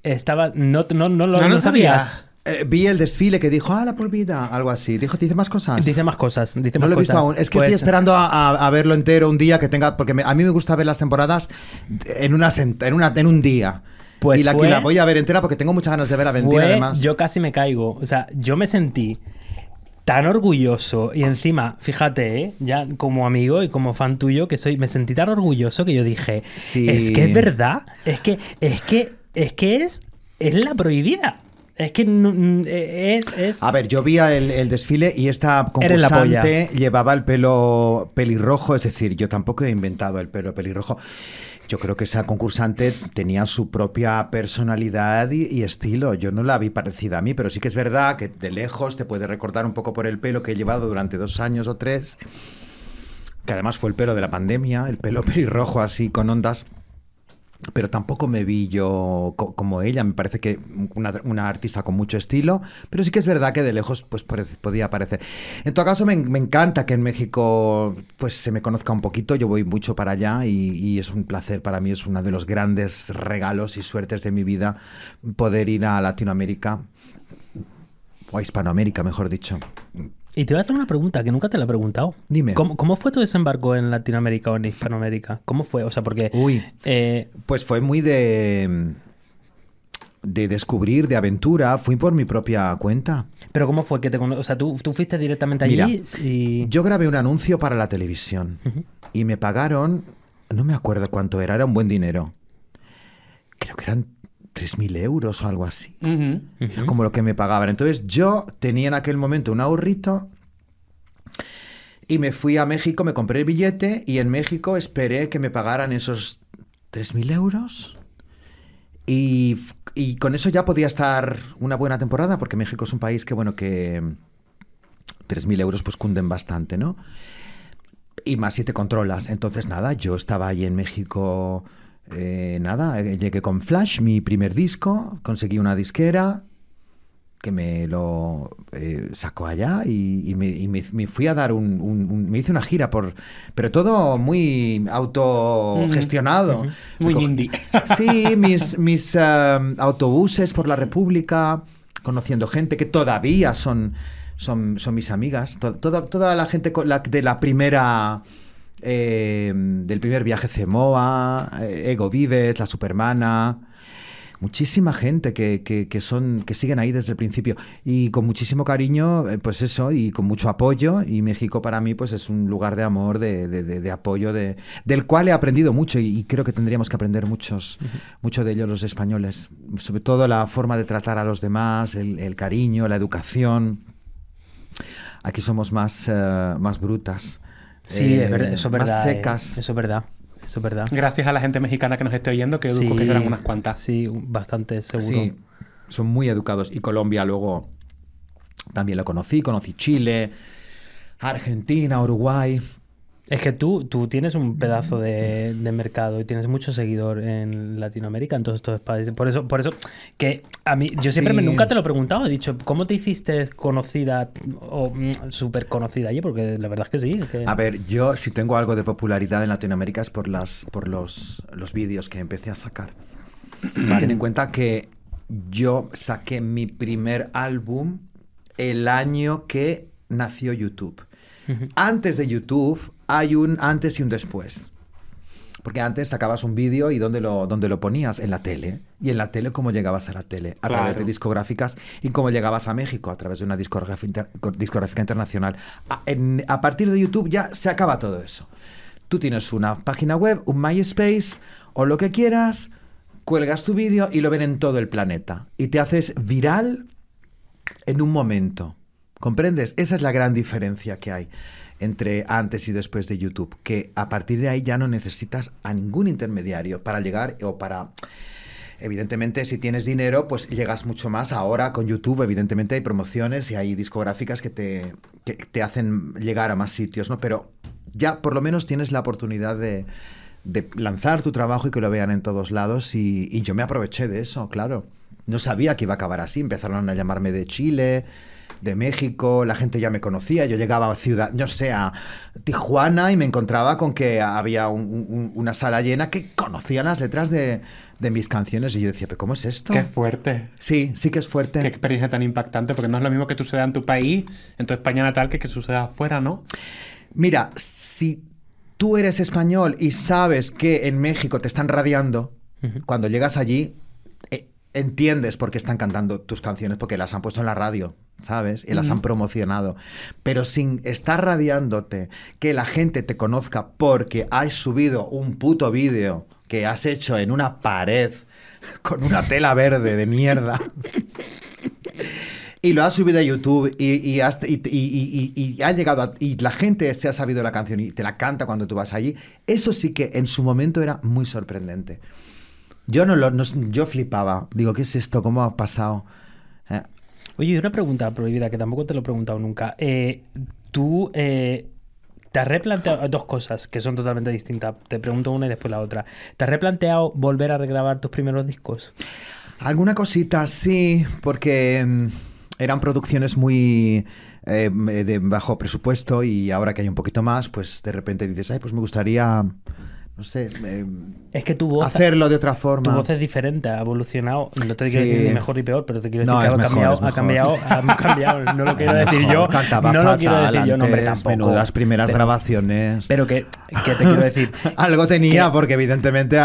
estaba, no, no, no, lo No no lo sabías. sabía. Eh, vi el desfile que dijo, ah, la prohibida, algo así. Dijo, dice más cosas. Dice más cosas, dice no más lo he visto cosas. aún. Es que Pues- estoy esperando a, a- a verlo entero un día que tenga. Porque me- a mí me gusta ver las temporadas en, una, en, una, en un día. Pues y la, fue- y la voy a ver entera porque tengo muchas ganas de ver a Valentina, Fue- además. Yo casi me caigo. O sea, yo me sentí tan orgulloso y encima, fíjate, ¿eh? ya como amigo y como fan tuyo que soy, me sentí tan orgulloso que yo dije, Sí. es que es verdad, es que es que es que es es la prohibida. Es que no- mm, es, es- A ver, yo vi el, el desfile y esta concursante llevaba el pelo pelirrojo, es decir, yo tampoco he inventado el pelo pelirrojo. Yo creo que esa concursante tenía su propia personalidad y, estilo. Yo no la vi parecida a mí, pero sí que es verdad que de lejos te puede recordar un poco por el pelo que he llevado durante dos años o tres, que además fue el pelo de la pandemia, el pelo pelirrojo así con ondas. Pero tampoco me vi yo co- como ella, me parece que una, una artista con mucho estilo, pero sí que es verdad que de lejos pues podía parecer. En todo caso me, me encanta que en México pues se me conozca un poquito, yo voy mucho para allá y, y es un placer para mí, es uno de los grandes regalos y suertes de mi vida poder ir a Latinoamérica, o a Hispanoamérica mejor dicho. Y te voy a hacer una pregunta que nunca te la he preguntado. Dime. ¿Cómo, cómo fue tu desembarco en Latinoamérica o en Hispanoamérica? ¿Cómo fue? O sea, porque Uy. eh, Pues fue muy de... de descubrir, de aventura, fui por mi propia cuenta. pero cómo fue que te o sea, tú, tú fuiste directamente allí Mira, y Yo grabé un anuncio para la televisión y me pagaron, no me acuerdo cuánto era, era un buen dinero. Creo que eran 3.000 euros o algo así. Era como lo que me pagaban. Entonces yo tenía en aquel momento un ahorrito y me fui a México, me compré el billete y en México esperé que me pagaran esos 3.000 euros. Y, y con eso ya podía estar una buena temporada, porque México es un país que, bueno, que 3.000 euros pues cunden bastante, ¿no? Y más si te controlas. Entonces, nada, yo estaba ahí en México, eh, nada, eh, llegué con Flash, mi primer disco, conseguí una disquera que me lo eh, sacó allá y, y me, y me- me fui a dar un, un- un- Me hice una gira por... Pero todo muy autogestionado. Muy indie. Sí, mis, mis um, autobuses por la República, conociendo gente que todavía son, son, son mis amigas. To- toda, toda la gente de la primera. Eh, del primer viaje Cemoa, eh, Ego Vives, La Supermana. Muchísima gente que, que- que son, que siguen ahí desde el principio. Y con muchísimo cariño, eh, pues eso, y con mucho apoyo. Y México para mí, pues es un lugar de amor, de, de- de- de apoyo, de, del cual he aprendido mucho. Y, y creo que tendríamos que aprender muchos, mucho de ellos los españoles. Sobre todo la forma de tratar a los demás, el, el cariño, la educación. Aquí somos más, más brutas. Sí, eh, es verdad, eso es más verdad. eh, secas. Eso es verdad. Eso es verdad. Gracias a la gente mexicana que nos esté oyendo, que deduzco que serán unas cuantas. Sí, bastante seguro. Sí, son muy educados. Y Colombia luego también lo conocí. Conocí Chile, Argentina, Uruguay. Es que tú, tú tienes un pedazo de, de mercado y tienes mucho seguidor en Latinoamérica, en todos estos países. Por eso, por eso que a mí, yo siempre me, nunca te lo he preguntado, he dicho, ¿cómo te hiciste conocida o mm, súper conocida allí? Porque la verdad es que sí. que- A ver, yo si tengo algo de popularidad en Latinoamérica es por, las, por los, los vídeos que empecé a sacar. Ten en cuenta que yo saqué mi primer álbum el año que nació YouTube. Antes de YouTube hay un antes y un después. Porque antes sacabas un vídeo y ¿dónde lo, dónde lo ponías? En la tele. Y en la tele, ¿cómo llegabas a la tele? A través de discográficas. ¿Y cómo llegabas a México? A través de una discográfica, inter- discográfica internacional. A, en- a partir de YouTube ya se acaba todo eso. Tú tienes una página web, un MySpace o lo que quieras, cuelgas tu vídeo y lo ven en todo el planeta. Y te haces viral en un momento. ¿Comprendes? Esa es la gran diferencia que hay entre antes y después de YouTube, que a partir de ahí ya no necesitas a ningún intermediario para llegar o para... Evidentemente, si tienes dinero, pues llegas mucho más. Ahora con YouTube, evidentemente, hay promociones y hay discográficas que te, que te hacen llegar a más sitios, ¿no? Pero ya por lo menos tienes la oportunidad de, de lanzar tu trabajo y que lo vean en todos lados. Y, y yo me aproveché de eso, claro. No sabía que iba a acabar así. Empezaron a llamarme de Chile, de México, la gente ya me conocía, yo llegaba a ciudad, no sé, a Tijuana y me encontraba con que había un- un- una sala llena que conocían las letras de, de mis canciones y yo decía, pero ¿cómo es esto? Qué fuerte. Sí, sí que es fuerte. Qué experiencia tan impactante, porque no es lo mismo que suceda en tu país, en tu España natal, que que suceda afuera, ¿no? Mira, si tú eres español y sabes que en México te están radiando, cuando llegas allí, eh, entiendes por qué están cantando tus canciones, porque las han puesto en la radio, ¿sabes? Y las han promocionado. Pero sin estar radiándote, que la gente te conozca porque has subido un puto vídeo que has hecho en una pared con una tela verde de mierda. Y lo has subido a YouTube y, y, has- ha llegado a- y la gente se ha sabido la canción y te la canta cuando tú vas allí. Eso sí que en su momento era muy sorprendente. Yo no lo, no- yo flipaba. Digo, ¿qué es esto? ¿Cómo ha pasado? Eh, Oye, una pregunta prohibida que tampoco te lo he preguntado nunca. Eh, tú eh, te has replanteado dos cosas que son totalmente distintas. Te pregunto una y después la otra. ¿Te has replanteado volver a regrabar tus primeros discos? Alguna cosita, sí, porque mm, eran producciones muy eh, de bajo presupuesto y ahora que hay un poquito más, pues de repente dices, ay, pues me gustaría, no sé, eh, Es que tu voz, hacerlo de otra tu forma. voz es diferente, ha evolucionado. No te quiero Sí. decir mejor ni peor, pero te quiero decir No, que ha, mejor, cambiado, ha cambiado, ha cambiado. No lo quiero decir Mejor, yo. Cantaba no lo quiero decir yo, no, hombre, tampoco. Menudas primeras Pero- grabaciones. Pero que, que te quiero decir. Algo tenía, porque evidentemente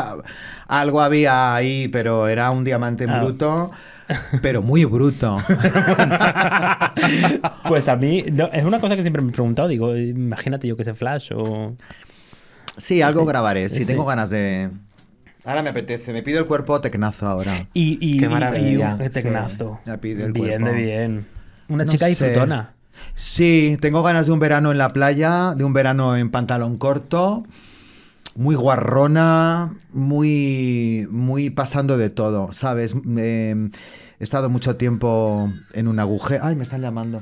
algo había ahí, pero era un diamante Ah. bruto, pero muy bruto. Pues a mí, no, es una cosa que siempre me he preguntado. Digo, imagínate yo que sé Flash o. Sí, algo grabaré, sí, Sí. tengo ganas de... Ahora me apetece, me pido el cuerpo tecnazo ahora. Y, y, Qué maravilla. y un tecnazo. Sí, ya pide el bien, cuerpo. de bien. Una No chica disfrutona. Sí, tengo ganas de un verano en la playa, de un verano en pantalón corto, muy guarrona, muy, muy pasando de todo, ¿sabes? Eh, he estado mucho tiempo en un agujero. Ay, me están llamando.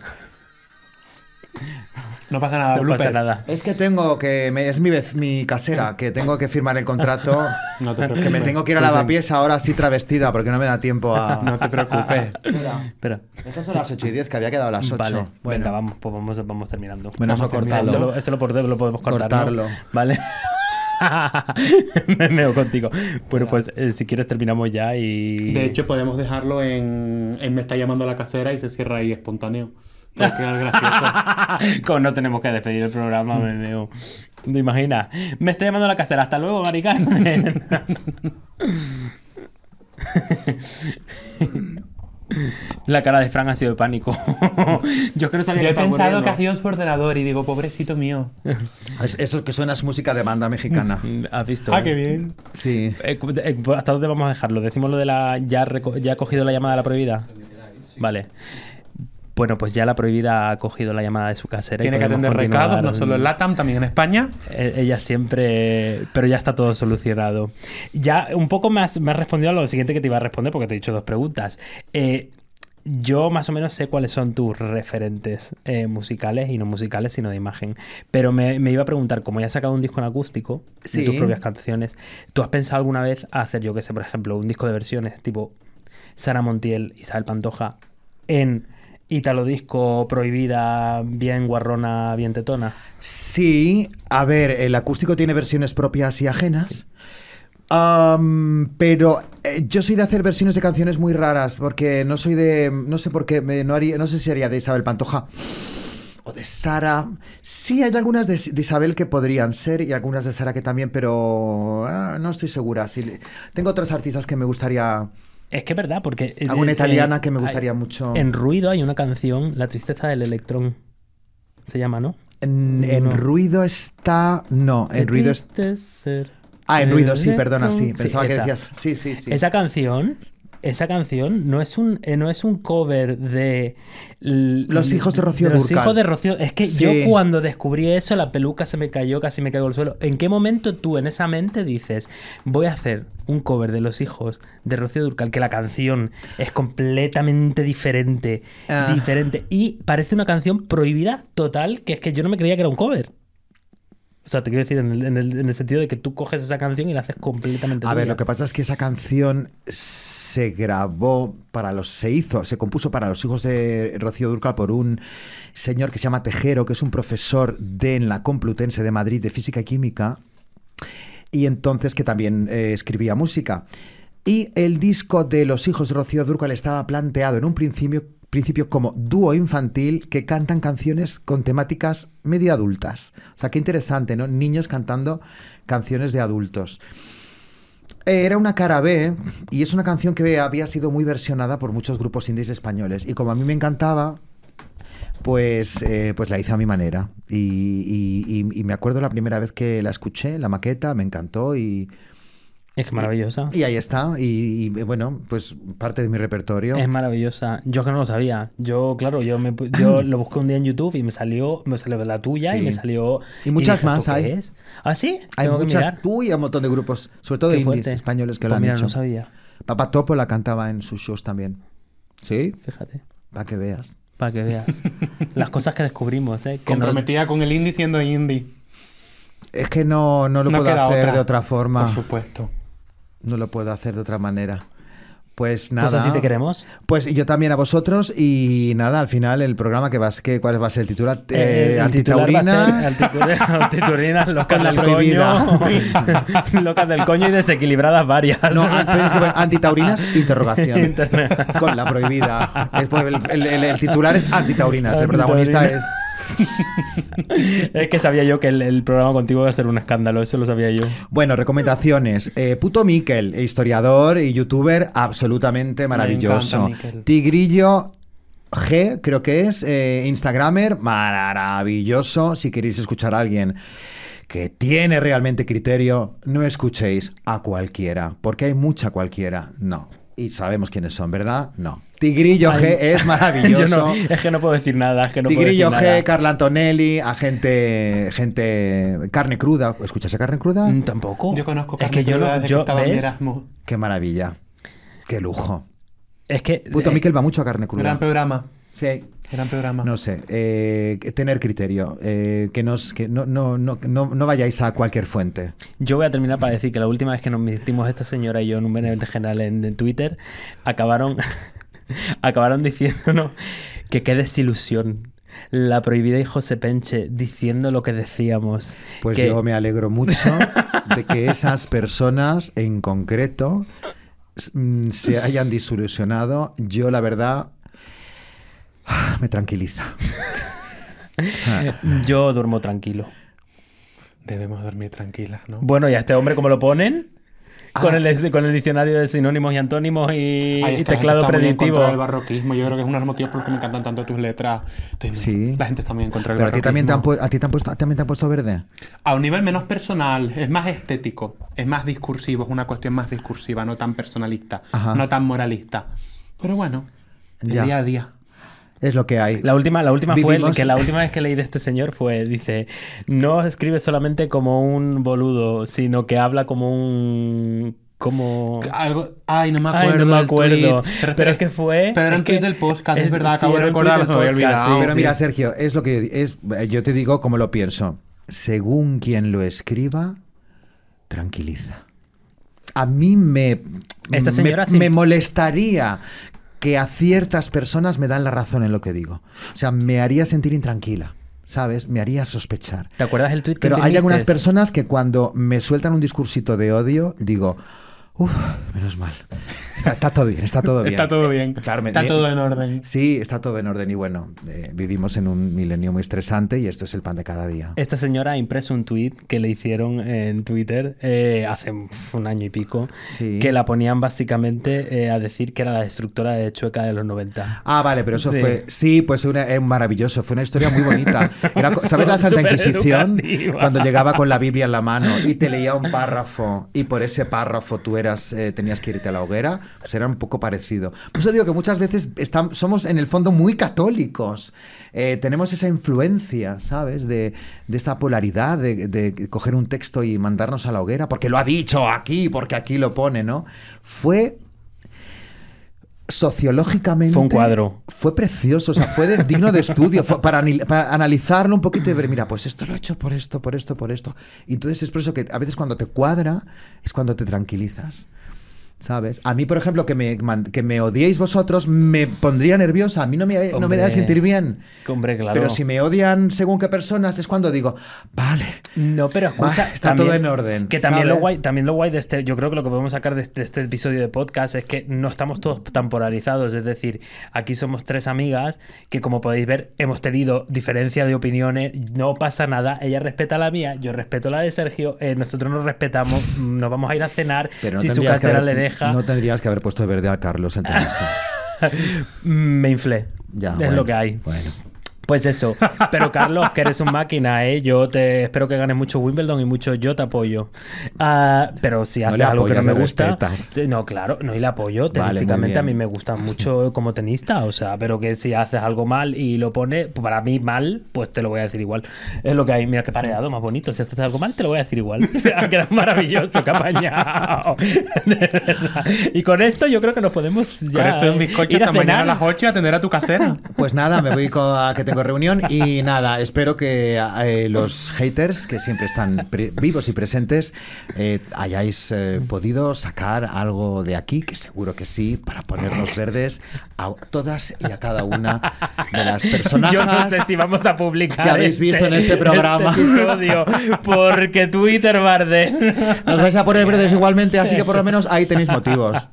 No pasa nada, No blooper. pasa nada. Es que tengo que, me- es mi, vez- mi casera, que tengo que firmar el contrato, No te que me tengo que ir a lavapiés ahora así travestida, porque no me da tiempo a... No te preocupes. Espera, Espera. estas son las 8 y 10, que había quedado a las 8. Vale, bueno, venga, vamos, pues vamos, vamos terminando. Bueno, Vamos eso terminando. Esto lo, esto lo por- lo podemos cortar, ¿no? Cortarlo. Vale. me meo contigo. Bueno, pues eh, si quieres terminamos ya y... De hecho, podemos dejarlo en, en Me está llamando la casera y se cierra ahí espontáneo. Gracioso. Como no tenemos que despedir el programa, me veo. ¿Te imaginas? Me está llamando la casera. Hasta luego, Mari Carmen. La cara de Fran ha sido de pánico. Yo creo que sabía Yo que he pensado que ocurriendo. ha sido su ordenador y digo, pobrecito mío. Es- eso que suena es música de banda mexicana. ¿Has visto? Ah, qué bien. Sí. Eh, eh, ¿Hasta dónde vamos a dejarlo? ¿Decimos lo de la... ¿Ya, reco- ya ha cogido la llamada de la prohibida? Vale. Bueno, pues ya la prohibida ha cogido la llamada de su casera. y Tiene que atender recados, no solo en LATAM, también en España. Eh, Ella siempre... Pero ya está todo solucionado. Ya un poco más me has respondido a lo siguiente que te iba a responder porque te he dicho dos preguntas. Eh, yo más o menos sé cuáles son tus referentes eh, musicales y no musicales, sino de imagen. Pero me, me iba a preguntar, como ya has sacado un disco en acústico de tus propias canciones, ¿tú has pensado alguna vez hacer, yo que sé, por ejemplo, un disco de versiones tipo Sara Montiel, Isabel Pantoja, en Italo Disco, prohibida, bien guarrona, bien tetona? Sí, a ver, el acústico tiene versiones propias y ajenas. Pero eh, yo soy de hacer versiones de canciones muy raras, porque no soy de. No sé por qué, me- no, haría, no sé si haría de Isabel Pantoja o de Sara. Sí, hay algunas de, de Isabel que podrían ser y algunas de Sara que también, pero ah, no estoy segura. Le- tengo otras artistas que me gustaría. Es que es verdad, porque... eh, Alguna eh, italiana que me hay- gustaría mucho. En Ruido hay una canción, La tristeza del electrón. Se llama, ¿no? En, ruido está. No, en ruido es. Debiste ser Ah, en ruido, sí, perdona, sí. Sí, Pensaba que esa. decías. Sí, sí, sí. Esa canción, esa canción no es un, eh, no es un cover de Los hijos de Rocío Los Dúrcal. hijos de Rocío. Es que Sí. yo cuando descubrí eso, la peluca se me cayó, casi me caigo al suelo. ¿En qué momento tú en esa mente dices, voy a hacer un cover de los hijos de Rocío Durcal, que la canción es completamente diferente, Ah. diferente y parece una canción prohibida total, que es que yo no me creía que era un cover. O sea, te quiero decir, en el, en el- en el sentido de que tú coges esa canción y la haces completamente A ver, lo que pasa es que esa canción se grabó para los. Se hizo, se compuso para los hijos de Rocío Durcal por un señor que se llama Tejero, que es un profesor de en la Complutense de Madrid de Física y Química, y entonces que también eh, escribía música. Y el disco de los hijos de Rocío Durcal estaba planteado en un principio, principio como dúo infantil que cantan canciones con temáticas medio adultas. O sea, qué interesante, ¿no? Niños cantando canciones de adultos. Eh, Era una cara B y es una canción que había sido muy versionada por muchos grupos indies españoles. Y como a mí me encantaba, pues, eh, pues la hice a mi manera. Y, me acuerdo la primera vez que la escuché, la maqueta, me encantó y, Es maravillosa. y ahí está. Y, y, bueno, pues parte de mi repertorio. Es maravillosa. Yo que no lo sabía. Yo, claro, yo, me, yo lo busqué un día en YouTube y me salió, me salió la tuya y me salió. Y muchas dije, más ¿esto qué hay. es? ¿Ah, sí? Hay Tengo muchas, uy, hay un montón de grupos, sobre todo Qué indies fuerte. españoles que Pues lo han mira, hecho. no sabía. Papa Topo la cantaba en sus shows también. ¿Sí? Fíjate. Para que veas. Para que veas. Las cosas que descubrimos, ¿eh? Que no- Comprometida con el indie siendo indie. Es que no, no lo No puedo hacer otra, de otra forma. Por supuesto. No lo puedo hacer de otra manera. Pues nada. Pues así te queremos. Pues yo también a vosotros y nada, al final el programa que vas, que, ¿cuál va a ser el titular? Eh, Eh, antitaurinas. Antiturinas, locas del prohibida. coño. locas del coño y desequilibradas varias. No, antitaurinas, interrogación. Internet. Con la prohibida. El, el- el- el titular es antitaurinas. El protagonista es. Es que sabía yo que el, el programa contigo iba a ser un escándalo, eso lo sabía yo. Bueno, recomendaciones. Eh, Puto Miquel, historiador y youtuber absolutamente maravilloso. encanta. Tigrillo G, creo que es, eh, Instagramer, maravilloso. Si queréis escuchar a alguien que tiene realmente criterio, no escuchéis a cualquiera, porque hay mucha cualquiera. No. Y sabemos quiénes son, ¿verdad? No. Tigrillo G es Yo maravilloso. no, es que no puedo decir nada, es que no puedo Tigrillo decir G, nada. Carla Antonelli, a gente, gente, carne cruda. ¿Escuchas a carne cruda? Mm, Tampoco. Yo conozco es carne que yo, cruda yo que en ¿ves? Erasmus. Qué maravilla. Qué lujo. Es que Puto eh, Miquel va mucho a carne cruda. Gran programa. Sí. Gran programa. No sé, eh, tener criterio, eh, que, nos, que no, no, no, no, no vayáis a cualquier fuente. Yo voy a terminar para decir que la última vez que nos metimos esta señora y yo en un benevolente general en, en Twitter, acabaron, acabaron diciéndonos que qué desilusión. La prohibida y José Penche diciendo lo que decíamos. Pues que- yo me alegro mucho de que esas personas en concreto mm, se hayan disolucionado. Yo, la verdad, me tranquiliza. Yo duermo tranquilo. Debemos dormir tranquilas, ¿no? Bueno, y a este hombre, ¿cómo lo ponen? Con, Ah. el, con el diccionario de sinónimos y antónimos y, Ay, y teclado está muy en predictivo. contra del barroquismo. Yo creo que es uno de los motivos por los que me encantan tanto tus letras. Sí. La gente está muy en contra del Pero a ti también te han, barroquismo. a ti te han puesto, también te han puesto verde. A un nivel menos personal, es más estético, es más discursivo, es una cuestión más discursiva, no tan personalista, Ajá. no tan moralista. Pero bueno, el Ya. día a día. Es lo que hay. La última, la última fue que la última vez que leí de este señor fue, dice, no escribe solamente como un boludo, sino que habla como un como Algo, ay, no me Ay, acuerdo. no me acuerdo. Pero es que fue- Pero era es un tweet que- del podcast, es, verdad, sí, acabo de era un tuit recordar, del lo había podcast, olvidado. sí, Pero sí. mira, Sergio, es lo que es. Yo te digo como lo pienso. Según quien lo escriba, tranquiliza. A mí me, Esta me, señora sí. me molestaría que a ciertas personas me dan la razón en lo que digo. O sea, me haría sentir intranquila, ¿sabes? Me haría sospechar. ¿Te acuerdas del tweet que Pero hay algunas personas que cuando me sueltan un discursito de odio, digo, uff, menos mal. Está, está todo bien, está todo bien. Está todo bien. Claro, me- Está me- todo en orden. Sí, está todo en orden y bueno, eh, vivimos en un milenio muy estresante y esto es el pan de cada día. Esta señora ha impreso un tweet que le hicieron en Twitter eh, hace un año y pico, Sí. que la ponían básicamente eh, a decir que era la destructora de Chueca de los 90. Ah, vale, pero eso Sí. fue. Sí, pues una, es maravilloso. Fue una historia muy bonita. Era ¿Sabes la Santa Inquisición? Cuando llegaba con la Biblia en la mano y te leía un párrafo y por ese párrafo tú eh, tenías que irte a la hoguera, pues era un poco parecido. Por eso digo que muchas veces estam- somos en el fondo muy católicos. Eh, tenemos esa influencia, ¿sabes? De, de esta polaridad, de coger un texto y mandarnos a la hoguera, porque lo ha dicho aquí, porque aquí lo pone, ¿no? Fue sociológicamente Fue un cuadro. fue precioso, o sea, fue de- digno de estudio, fue para, para analizarlo un poquito y ver, mira, pues esto lo he hecho por esto, por esto, por esto. Y entonces es por eso que a veces cuando te cuadra es cuando te tranquilizas. ¿Sabes? A mí, por ejemplo, que me, que me odiéis vosotros me pondría nerviosa. A mí no me, no me Hombre. haría sentir bien. Hombre, claro. Pero si me odian según qué personas es cuando digo, vale, No, pero escucha, está todo en orden, Que también lo guay, también lo guay de este, yo creo que lo que podemos sacar de este, de este episodio de podcast es que no estamos todos tan polarizados, es decir, aquí somos tres amigas que como podéis ver hemos tenido diferencia de opiniones, no pasa nada, ella respeta la mía, yo respeto la de Sergio, eh, nosotros nos respetamos, mm, nos vamos a ir a cenar pero no si su haber, le no tendrías que haber puesto de verde a Carlos en entrevista. mm, me inflé. Ya, es bueno, lo que hay. Bueno. Pues eso. Pero Carlos, que eres un máquina, ¿eh? Yo te espero que ganes mucho Wimbledon y mucho yo te apoyo. Ah, pero si No haces algo que no me gusta... respetas. No, claro, no, y le apoyo. Vale, Tenísticamente a mí me gusta mucho como tenista, o sea, pero que si haces algo mal y lo pone, pues para mí mal, pues te lo voy a decir igual. Es lo que hay. Mira qué pareado más bonito. Si haces algo mal, te lo voy a decir igual. Ha quedado maravilloso, qué apañado. De verdad. Y con esto yo creo que nos podemos ya Con esto de un bizcocho ir a hasta mañana a las 8 a atender a tu casera. Pues nada, me voy a que tengo reunión y nada, espero que eh, los haters que siempre están vivos y presentes eh, hayáis eh, podido sacar algo de aquí, que seguro que sí, para ponernos verdes a todas y a cada una de las personas Yo no sé si vamos a publicar que habéis visto en este programa. episodio, porque Twitter barde. Nos vais a poner verdes igualmente, así que por lo menos ahí tenéis motivos.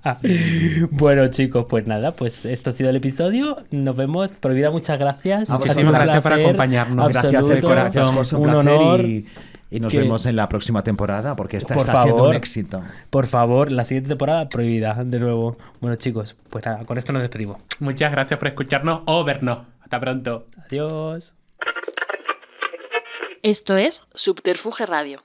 Bueno, chicos, pues nada, pues esto ha sido el episodio. Nos vemos. Prohibida, muchas gracias. A Un gracias por acompañarnos. Gracias, José, un, un placer honor. y, y nos que- vemos en la próxima temporada porque esta Por está siendo un éxito. Por favor, la siguiente temporada prohibida, de nuevo. Bueno, chicos, pues nada, con esto nos despedimos. Muchas gracias por escucharnos o vernos. Hasta pronto. Adiós. Esto es Subterfuge Radio.